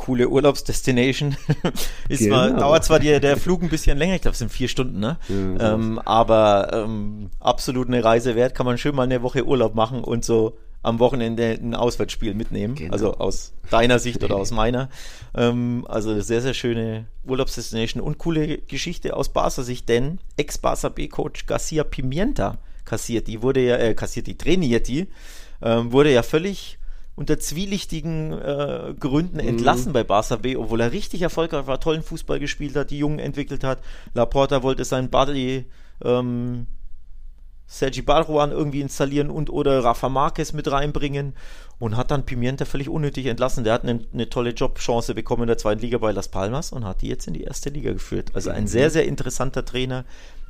coole Urlaubsdestination. ist genau. zwar, dauert zwar die, der Flug ein bisschen länger, ich glaube, es sind vier Stunden, ne? Ja, ähm, aber ähm, absolut eine Reise wert, kann man schön mal eine Woche Urlaub machen und so am Wochenende ein Auswärtsspiel mitnehmen. Genau. Also aus deiner Sicht oder aus meiner. Ähm, also sehr, sehr schöne Urlaubsdestination und coole Geschichte aus Barca Sicht, denn Ex-Barca B-Coach Garcia Pimienta kassiert die, wurde ja, äh, kassiert die, trainiert die, ähm, wurde ja völlig unter zwielichtigen äh, Gründen mhm. entlassen bei Barca B, obwohl er richtig erfolgreich war, tollen Fußball gespielt hat, die Jungen entwickelt hat. Laporta wollte seinen Buddy ähm, Sergi Barruan irgendwie installieren und oder Rafa Marquez mit reinbringen und hat dann Pimienta völlig unnötig entlassen. Der hat eine, eine, tolle Jobchance bekommen in der zweiten Liga bei Las Palmas und hat die jetzt in die erste Liga geführt. Also ein sehr, sehr interessanter Trainer,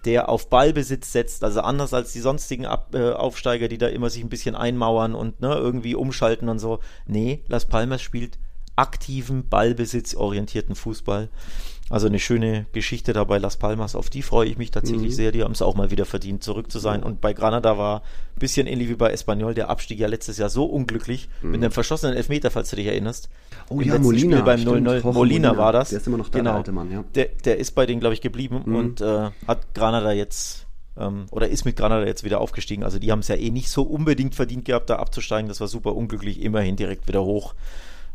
der auf Ballbesitz setzt, also anders als die sonstigen Ab äh, Aufsteiger, die da immer sich ein bisschen einmauern und ne, irgendwie umschalten und so. Nee, Las Palmas spielt aktiven, ballbesitzorientierten Fußball. Also eine schöne Geschichte dabei Las Palmas, auf die freue ich mich tatsächlich mhm. sehr. Die haben es auch mal wieder verdient, zurück zu sein. Und bei Granada war ein bisschen ähnlich wie bei Espanyol, der Abstieg ja letztes Jahr so unglücklich mhm. mit einem verschossenen Elfmeter, falls du dich erinnerst. Oh Im ja, Molina. Spiel beim 0-0. Molina, Molina war das. Der ist immer noch der genau. alte Mann, ja. Der, der ist bei denen, glaube ich, geblieben mhm. und äh, hat Granada jetzt ähm, oder ist mit Granada jetzt wieder aufgestiegen. Also die haben es ja eh nicht so unbedingt verdient gehabt, da abzusteigen. Das war super unglücklich, immerhin direkt wieder hoch.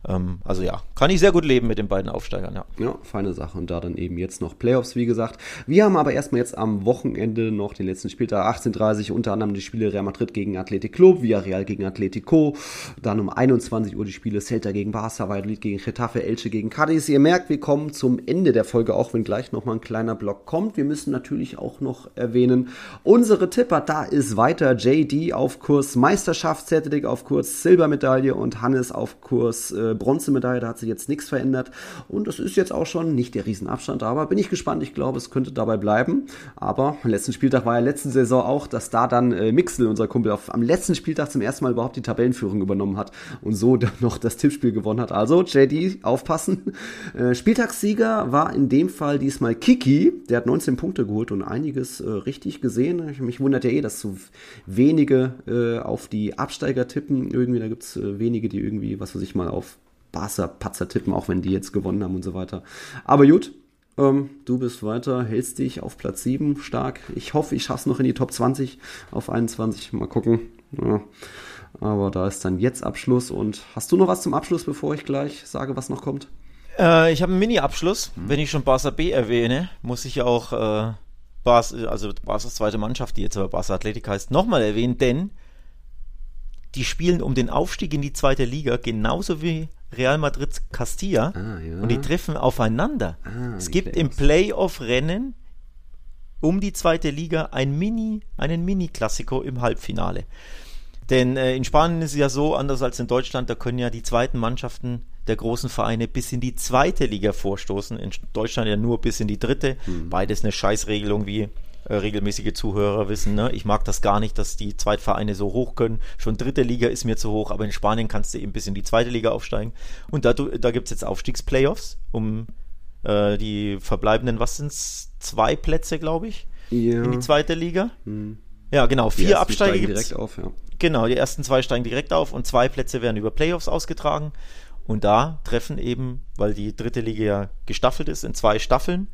Ähm, also ja, kann ich sehr gut leben mit den beiden Aufsteigern, ja. Ja, feine Sache. Und da dann eben jetzt noch Playoffs, wie gesagt. Wir haben aber erstmal jetzt am Wochenende noch den letzten Spieltag, 18.30 unter anderem die Spiele Real Madrid gegen Athletic Club, Villarreal gegen Atletico, dann um 21 Uhr die Spiele Celta gegen Barca, Valladolid gegen Getafe, Elche gegen Cadiz. Ihr merkt, wir kommen zum Ende der Folge, auch wenn gleich nochmal ein kleiner Block kommt. Wir müssen natürlich auch noch erwähnen, unsere Tipper, da ist weiter JD auf Kurs Meisterschaft, Celtic auf Kurs Silbermedaille und Hannes auf Kurs äh, Bronzemedaille, da hat sich jetzt nichts verändert. Und das ist jetzt auch schon nicht der Riesenabstand, aber bin ich gespannt. Ich glaube, es könnte dabei bleiben. Aber am letzten Spieltag war ja letzte Saison auch, dass da dann äh, Mixel, unser Kumpel, auf, am letzten Spieltag zum ersten Mal überhaupt die Tabellenführung übernommen hat und so dann noch das Tippspiel gewonnen hat. Also, JD, aufpassen. Äh, Spieltagssieger war in dem Fall diesmal Kiki. Der hat 19 Punkte geholt und einiges äh, richtig gesehen. Ich, mich wundert ja eh, dass so wenige äh, auf die Absteiger tippen. Irgendwie, da gibt es äh, wenige, die irgendwie, was weiß ich mal, auf Barca-Patzer tippen, auch wenn die jetzt gewonnen haben und so weiter. Aber gut, ähm, du bist weiter, hältst dich auf Platz 7 stark. Ich hoffe, ich schaffe es noch in die Top 20 auf 21. Mal gucken. Ja. Aber da ist dann jetzt Abschluss. Und hast du noch was zum Abschluss, bevor ich gleich sage, was noch kommt? Äh, ich habe einen Mini-Abschluss. Hm. Wenn ich schon Barca B erwähne, muss ich auch äh, Barca, also Barca's zweite Mannschaft, die jetzt aber Barca Athletik heißt, nochmal erwähnen, denn die spielen um den Aufstieg in die zweite Liga genauso wie Real Madrid Castilla ah, ja. und die treffen aufeinander. Ah, es gibt im Playoff-Rennen um die zweite Liga ein Mini, einen Mini-Klassiko im Halbfinale. Denn äh, in Spanien ist es ja so, anders als in Deutschland, da können ja die zweiten Mannschaften der großen Vereine bis in die zweite Liga vorstoßen. In Deutschland ja nur bis in die dritte. Mhm. Beides eine Scheißregelung wie äh, regelmäßige Zuhörer wissen, ne? ich mag das gar nicht, dass die Zweitvereine so hoch können. Schon dritte Liga ist mir zu hoch, aber in Spanien kannst du eben bis in die zweite Liga aufsteigen. Und da, da gibt es jetzt Aufstiegsplayoffs, um äh, die verbleibenden, was sind es, zwei Plätze, glaube ich, ja. in die zweite Liga. Hm. Ja, genau, vier Absteiger gibt direkt auf, ja. Genau, die ersten zwei steigen direkt auf und zwei Plätze werden über Playoffs ausgetragen. Und da treffen eben, weil die dritte Liga ja gestaffelt ist in zwei Staffeln,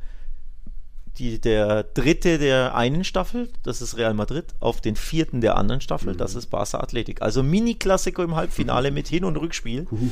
die, der dritte der einen Staffel, das ist Real Madrid, auf den vierten der anderen Staffel, mhm. das ist Barca Athletik. Also Mini-Klassiko im Halbfinale mit Hin- und Rückspiel. Uh.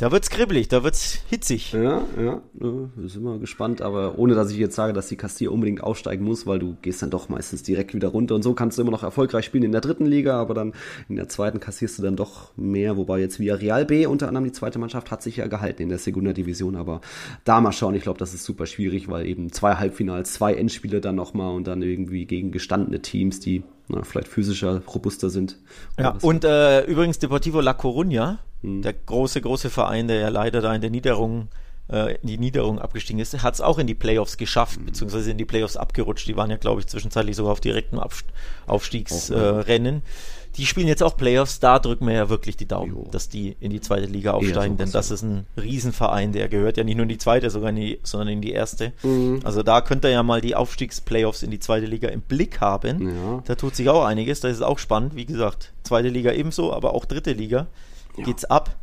Da wird's kribbelig, da wird's hitzig. Ja, ja, ja, sind wir gespannt, aber ohne dass ich jetzt sage, dass die Castilla unbedingt aufsteigen muss, weil du gehst dann doch meistens direkt wieder runter. Und so kannst du immer noch erfolgreich spielen in der dritten Liga, aber dann in der zweiten kassierst du dann doch mehr, wobei jetzt Real B unter anderem die zweite Mannschaft hat sich ja gehalten in der Segunda Division, aber da mal schauen, ich glaube, das ist super schwierig, weil eben zwei Halbfinals, zwei Endspiele dann nochmal und dann irgendwie gegen gestandene Teams, die na, vielleicht physischer, robuster sind. Ja, und äh, übrigens Deportivo La Coruña, hm. Der große, große Verein, der ja leider da in der Niederung äh, in die Niederung abgestiegen ist, hat es auch in die Playoffs geschafft, mhm. beziehungsweise in die Playoffs abgerutscht. Die waren ja, glaube ich, zwischenzeitlich sogar auf direktem Aufstiegsrennen. Äh, die spielen jetzt auch Playoffs, da drücken wir ja wirklich die Daumen, jo. dass die in die zweite Liga aufsteigen, denn das ist ein Riesenverein, der gehört ja nicht nur in die zweite, sogar in die, sondern in die erste. Mhm. Also da könnt ihr ja mal die Aufstiegsplayoffs in die zweite Liga im Blick haben. Ja. Da tut sich auch einiges, das ist auch spannend. Wie gesagt, zweite Liga ebenso, aber auch dritte Liga ja. geht's ab.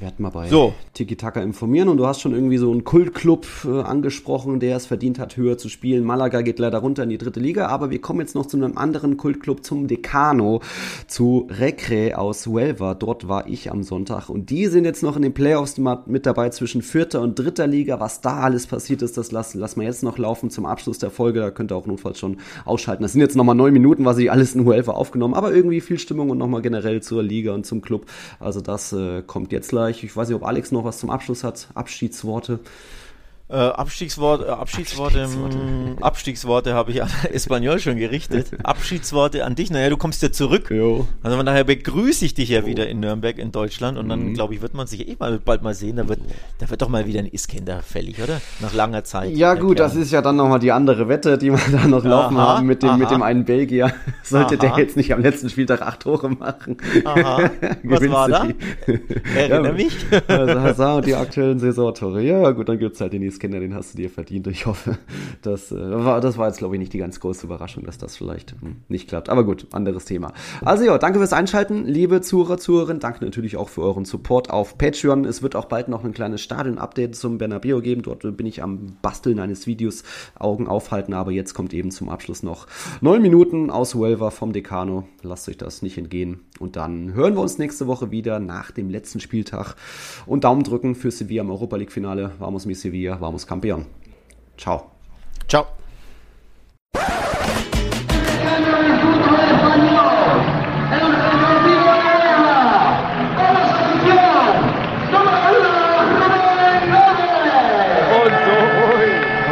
Werden mal bei so. Tiki Taka informieren und du hast schon irgendwie so einen Kultclub äh, angesprochen, der es verdient hat, höher zu spielen. Malaga geht leider runter in die dritte Liga, aber wir kommen jetzt noch zu einem anderen Kultclub, zum Decano, zu Recre aus Huelva. Dort war ich am Sonntag und die sind jetzt noch in den Playoffs mit dabei zwischen vierter und dritter Liga. Was da alles passiert ist, das lassen lass wir jetzt noch laufen zum Abschluss der Folge. Da könnt ihr auch notfalls schon ausschalten. Das sind jetzt nochmal neun Minuten, was ich alles in Huelva aufgenommen, aber irgendwie viel Stimmung und nochmal generell zur Liga und zum Club. Also das äh, kommt jetzt gleich. Ich weiß nicht, ob Alex noch was zum Abschluss hat. Abschiedsworte. Äh, Abstiegswort, äh, Abschiedsworte, Abstiegsworte, Abstiegsworte habe ich an Espanol schon gerichtet. Abschiedsworte an dich. Naja, du kommst ja zurück. Jo. Also von daher begrüße ich dich ja wieder in Nürnberg in Deutschland und dann mhm. glaube ich, wird man sich eh mal bald mal sehen. Da wird, da wird doch mal wieder ein Iskender fällig, oder? Nach langer Zeit. Ja gut, das ist ja dann nochmal die andere Wette, die wir da noch laufen aha, haben mit dem, mit dem einen Belgier. Sollte aha. der jetzt nicht am letzten Spieltag acht Tore machen. Aha. Was war da? Erinnere ja, mich. Also Hazard und die aktuellen Saisontore. Ja gut, dann gibt es halt den Iskender. Den hast du dir verdient. Ich hoffe, das, äh, war, das war jetzt, glaube ich, nicht die ganz große Überraschung, dass das vielleicht hm, nicht klappt. Aber gut, anderes Thema. Also ja, danke fürs Einschalten, liebe Zuhörer, Zuhörerinnen. Danke natürlich auch für euren Support auf Patreon. Es wird auch bald noch ein kleines Stadion-Update zum Bernabeu geben. Dort bin ich am Basteln eines Videos, Augen aufhalten. Aber jetzt kommt eben zum Abschluss noch neun Minuten aus Huelva vom Decano. Lasst euch das nicht entgehen. Und dann hören wir uns nächste Woche wieder nach dem letzten Spieltag. Und Daumen drücken für Sevilla im Europa League-Finale. Vamos mi Sevilla, vamos campeón. Ciao. Ciao.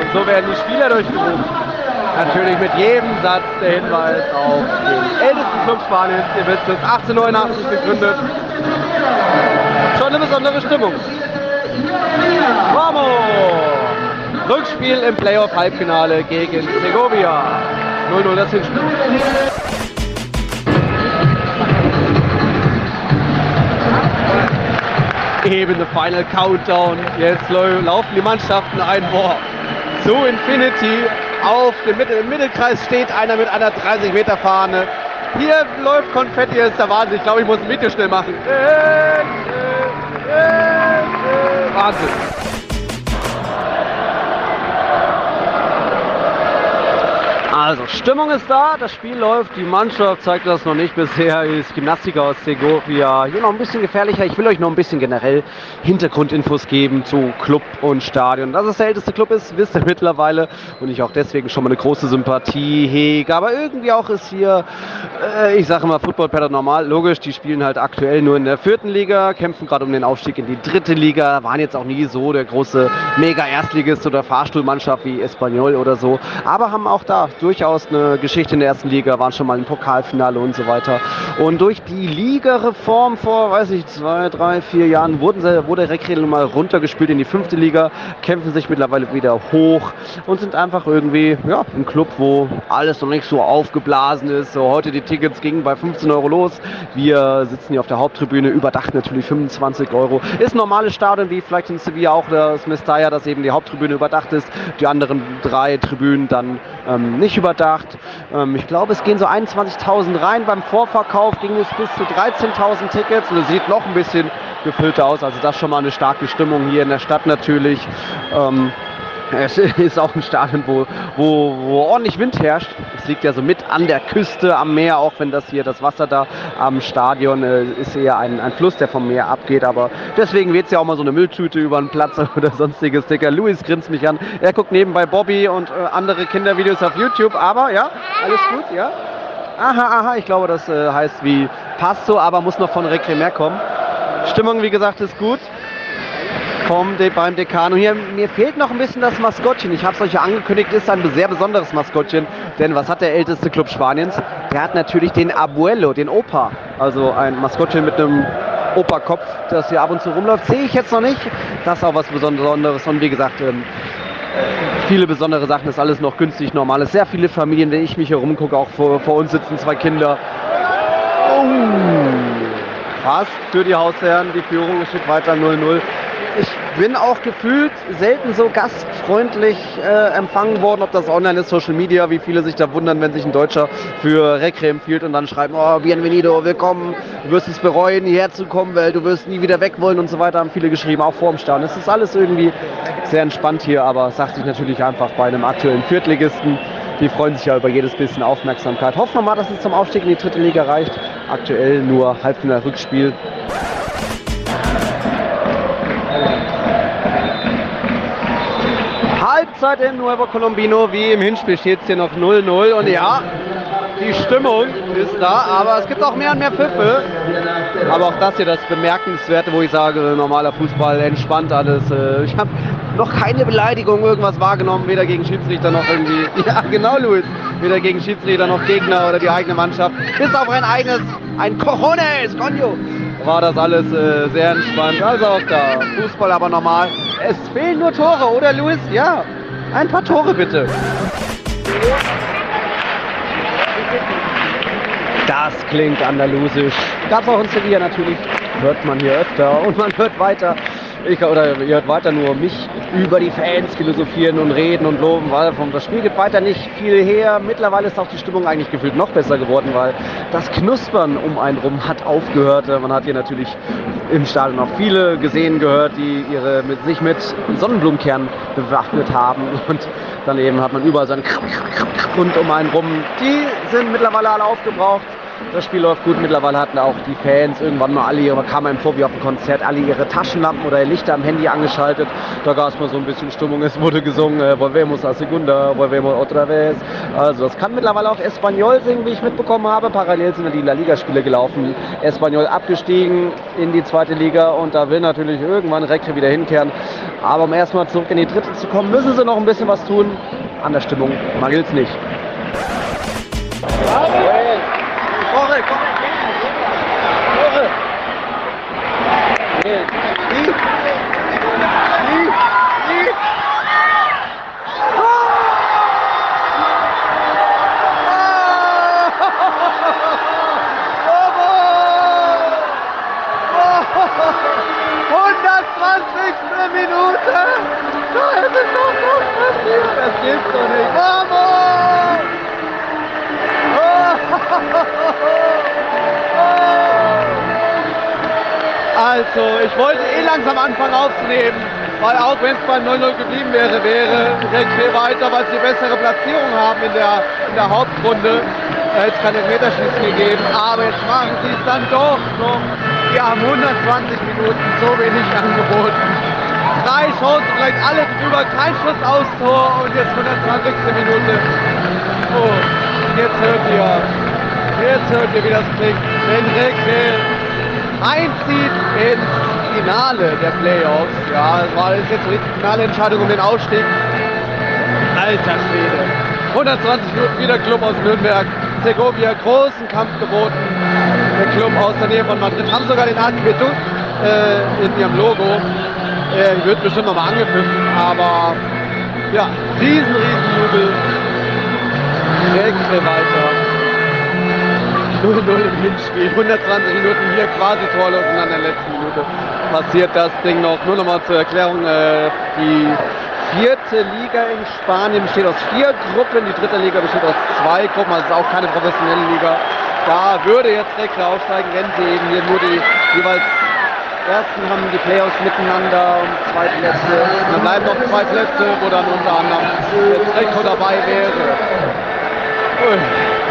Und so werden die Spieler durchgerufen. Natürlich mit jedem Satz der Hinweis auf den ältesten Club Spaniens. Ihr wisst es, 1889 gegründet. Schon eine besondere Stimmung. Vamos! Rückspiel im Playoff-Halbfinale gegen Segovia. 0-0 das Hinspiel. Eben der Final Countdown. Jetzt laufen die Mannschaften ein. Boah, zu Infinity. Auf dem Mitte, im Mittelkreis steht einer mit einer 30 Meter Fahne. Hier läuft Konfetti, das ist der Wahnsinn. Ich glaube, ich muss ein Video schnell machen. Wahnsinn. Also, Stimmung ist da, das Spiel läuft, die Mannschaft zeigt das noch nicht bisher, ist Gymnastiker aus Segovia. Hier noch ein bisschen gefährlicher, ich will euch noch ein bisschen generell Hintergrundinfos geben zu Club und Stadion. Dass es der älteste Club ist, wisst ihr mittlerweile und ich auch deswegen schon mal eine große Sympathie hege. Aber irgendwie auch ist hier, äh, ich sage mal, Football Pattern normal, logisch, die spielen halt aktuell nur in der vierten Liga, kämpfen gerade um den Aufstieg in die dritte Liga, waren jetzt auch nie so der große Mega-Erstligist oder Fahrstuhlmannschaft wie Espanyol oder so, aber haben auch da durchaus eine Geschichte in der ersten Liga, waren schon mal im Pokalfinale und so weiter. Und durch die Ligareform vor, weiß ich, zwei, drei, vier Jahren wurden sie, wurde Rekredel mal runtergespielt in die fünfte Liga, kämpfen sich mittlerweile wieder hoch und sind einfach irgendwie ja, ein Club, wo alles noch nicht so aufgeblasen ist. So, heute die Tickets gingen bei 15 Euro los. Wir sitzen hier auf der Haupttribüne, überdacht natürlich 25 Euro. Ist ein normales Stadion, wie vielleicht in Sevilla auch das Mestalla, dass eben die Haupttribüne überdacht ist. Die anderen drei Tribünen dann ähm, nicht überdacht. Ähm, ich glaube, es gehen so 21.000 rein. Beim Vorverkauf ging es bis zu 13.000 Tickets und es sieht noch ein bisschen gefüllter aus. Also das schon mal eine starke Stimmung hier in der Stadt natürlich. Ähm, es ist auch ein Stadion, wo, wo, wo ordentlich Wind herrscht. Es liegt ja so mit an der Küste am Meer, auch wenn das hier das Wasser da am Stadion äh, ist eher ein, ein Fluss, der vom Meer abgeht. Aber deswegen wird es ja auch mal so eine Mülltüte über den Platz oder sonstiges Sticker. Luis grinst mich an. Er guckt nebenbei Bobby und äh, andere Kindervideos auf YouTube. Aber ja, alles gut, ja. Aha, aha, ich glaube, das äh, heißt wie passt so, aber muss noch von Recre mehr kommen. Stimmung, wie gesagt, ist gut vom De beim Decano. Hier, mir fehlt noch ein bisschen das Maskottchen. Ich habe es euch ja angekündigt, ist ein sehr besonderes Maskottchen. Denn was hat der älteste Club Spaniens? Der hat natürlich den Abuelo, den Opa. Also ein Maskottchen mit einem Opa-Kopf, das hier ab und zu rumläuft. Sehe ich jetzt noch nicht. Das ist auch was Besonderes. Und wie gesagt, ähm, viele besondere Sachen, das ist alles noch günstig, normal. Sehr viele Familien, wenn ich mich hier rumgucke, auch vor, vor uns sitzen zwei Kinder. Oh, fast für die Hausherren. Die Führung steht weiter 0-0 bin auch gefühlt selten so gastfreundlich äh, empfangen worden, ob das online ist, Social Media, wie viele sich da wundern, wenn sich ein Deutscher für Recre empfiehlt und dann schreiben, oh, bienvenido, willkommen, du wirst es bereuen, hierher zu kommen, weil du wirst nie wieder weg wollen und so weiter, haben viele geschrieben, auch vorm Stadion. Es ist alles irgendwie sehr entspannt hier, aber sagt sich natürlich einfach bei einem aktuellen Viertligisten. Die freuen sich ja über jedes bisschen Aufmerksamkeit. Hoffen wir mal, dass es zum Aufstieg in die dritte Liga reicht. Aktuell nur Halbfinale-Rückspiel. Halbzeit in Nuevo Colombino, wie im Hinspiel steht es hier noch 0-0 und ja, die Stimmung ist da, aber es gibt auch mehr und mehr Pfiffe. Aber auch das hier das Bemerkenswerte, wo ich sage, normaler Fußball, entspannt alles. Äh, ich habe noch keine Beleidigung irgendwas wahrgenommen, weder gegen Schiedsrichter noch irgendwie. Ja, genau, Luis. Weder gegen Schiedsrichter noch Gegner oder die eigene Mannschaft. Bis auf ein eigenes, ein Cojones, Conjo. War das alles äh, sehr entspannt. Also auch da. Fußball aber normal. Es fehlen nur Tore, oder Luis? Ja. Ein paar Tore bitte. Das klingt andalusisch. Auch in Sevilla natürlich. Hört man hier öfter und man hört weiter. Ich, oder ihr hört weiter nur mich über die Fans philosophieren und reden und loben, weil vom das Spiel gibt weiter nicht viel her. Mittlerweile ist auch die Stimmung eigentlich gefühlt noch besser geworden, weil das Knuspern um einen rum hat aufgehört. Man hat hier natürlich im Stadion auch viele gesehen gehört, die ihre mit sich mit Sonnenblumenkernen bewaffnet haben und daneben hat man überall so einen rund um einen rum. Die sind mittlerweile alle aufgebraucht. Das Spiel läuft gut. Mittlerweile hatten auch die Fans irgendwann mal alle ihre, kam einem vor wie auf dem Konzert, alle ihre Taschenlampen oder Lichter am Handy angeschaltet. Da gab es mal so ein bisschen Stimmung. Es wurde gesungen, äh, Volvemos a Segunda, Volvemos otra vez. Also das kann mittlerweile auch Espanyol singen, wie ich mitbekommen habe. Parallel sind die La Liga-Spiele gelaufen. Espanyol abgestiegen in die zweite Liga und da will natürlich irgendwann Recre wieder hinkehren. Aber um erstmal zurück in die dritte zu kommen, müssen sie noch ein bisschen was tun. An der Stimmung mangelt es nicht. Vamos! Oh! Also, ich wollte eh langsam anfangen aufzunehmen, weil auch wenn es beim 0-0 geblieben wäre, wäre viel weiter, weil sie bessere Platzierung haben in der, in der Hauptrunde. Da hätte es keine Meterschießen gegeben, aber jetzt machen sie es dann doch noch. Wir haben 120 Minuten so wenig angeboten. Drei Chancen, vielleicht alle drüber, kein Schuss aufs Tor und jetzt 120. Minute. Oh, jetzt hört ihr, jetzt hört ihr, wie das klingt. Wenn Recke einzieht ins Finale der Playoffs. Ja, das war jetzt so die finale Entscheidung um den Ausstieg. Alter Schwede. 120 Minuten wieder Club aus Nürnberg. Segovia großen Kampf geboten. Der Club aus der Nähe von Madrid haben sogar den Antibetu äh, in ihrem Logo. Äh, wird bestimmt nochmal angepfiffen, aber ja, riesen, riesen Jubel. Direkt weiter. 0-0 im Hinspiel. 120 Minuten hier quasi torlos und dann der letzten Minute passiert das Ding noch. Nur nochmal zur Erklärung, äh, die vierte Liga in Spanien besteht aus vier Gruppen, die dritte Liga besteht aus zwei Gruppen, also ist auch keine professionelle Liga. Da würde jetzt Rekre aufsteigen, wenn sie eben hier nur die jeweils ersten haben die Playoffs miteinander und zwei Plätze. Und dann bleiben noch zwei Plätze, wo dann unter anderem jetzt Rekre dabei wäre. Ui,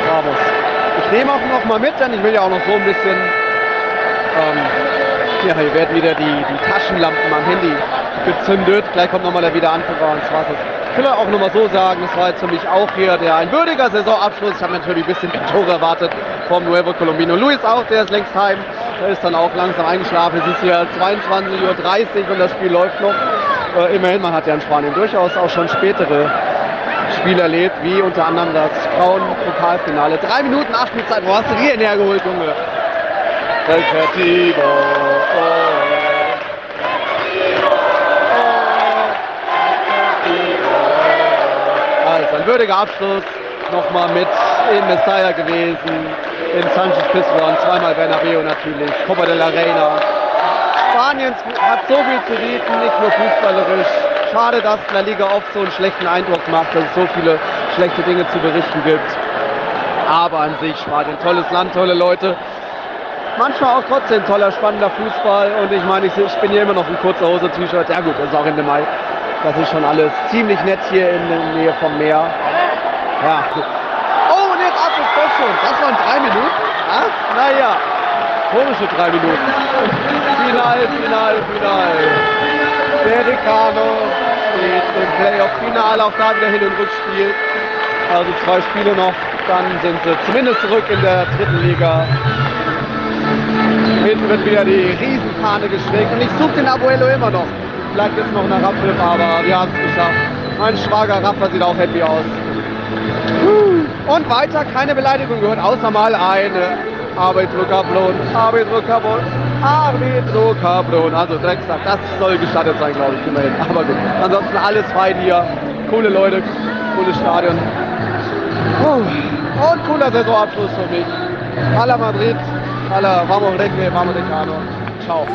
Vamos. Ich nehme auch noch mal mit, denn ich will ja auch noch so ein bisschen. Ähm, ja, hier werden wieder die, die Taschenlampen am Handy gezündet. Gleich kommt nochmal der Wiederanführer zwar ist ich will auch nochmal so sagen, das war jetzt für mich auch hier der ein würdiger Saisonabschluss. Ich habe natürlich ein bisschen Tore erwartet vom Nuevo Colombino. Luis auch, der ist längst heim. Der ist dann auch langsam eingeschlafen. Es ist hier 22.30 Uhr und das Spiel läuft noch. Äh, immerhin, man hat ja in Spanien durchaus auch schon spätere Spiel erlebt, wie unter anderem das Frauen-Pokalfinale. Drei Minuten Nachspielzeit, wo hast du die denn hergeholt, Junge? Deportivo. Oh. Also ein würdiger Abschluss, nochmal mit in Messiah gewesen, in Sanchez Pizjuan, zweimal Bernabeu natürlich, Copa de la Reina. Spanien hat so viel zu bieten, nicht nur fußballerisch. Schade, dass La Liga oft so einen schlechten Eindruck macht, dass es so viele schlechte Dinge zu berichten gibt. Aber an sich Spanien, tolles Land, tolle Leute. Manchmal auch trotzdem toller, spannender Fußball. Und ich meine, ich, ich bin hier immer noch in kurzer Hose T-Shirt. Ja gut, das ist auch Ende Mai. Das ist schon alles ziemlich nett hier in der Nähe vom Meer. Ja. Oh, und jetzt ab das schon. Das waren drei Minuten. Ach, naja. Komische drei Minuten. Final, Final, Final. Der Decano steht im Playoff-Finale. Auch da wieder Hin- und Rückspiel. Also zwei Spiele noch. Dann sind sie zumindest zurück in der dritten Liga. Hinten wird wieder die Riesenfahne geschwenkt. Und ich suche den Abuelo immer noch. Vielleicht jetzt noch eine Rapphilf, aber wir haben es geschafft. Mein Schwager Raffa sieht auch happy aus. Und weiter keine Beleidigung gehört, außer mal eine. Arbitro Cablon, Arbitro Cablon. Also Drecksack, das soll gestattet sein, glaube ich, immerhin. Aber gut, ansonsten alles fein hier. Coole Leute, cooles Stadion. Und cooler Saisonabschluss für mich. Alla Madrid, alla Vamos Recre, Vamos Decano. Ciao.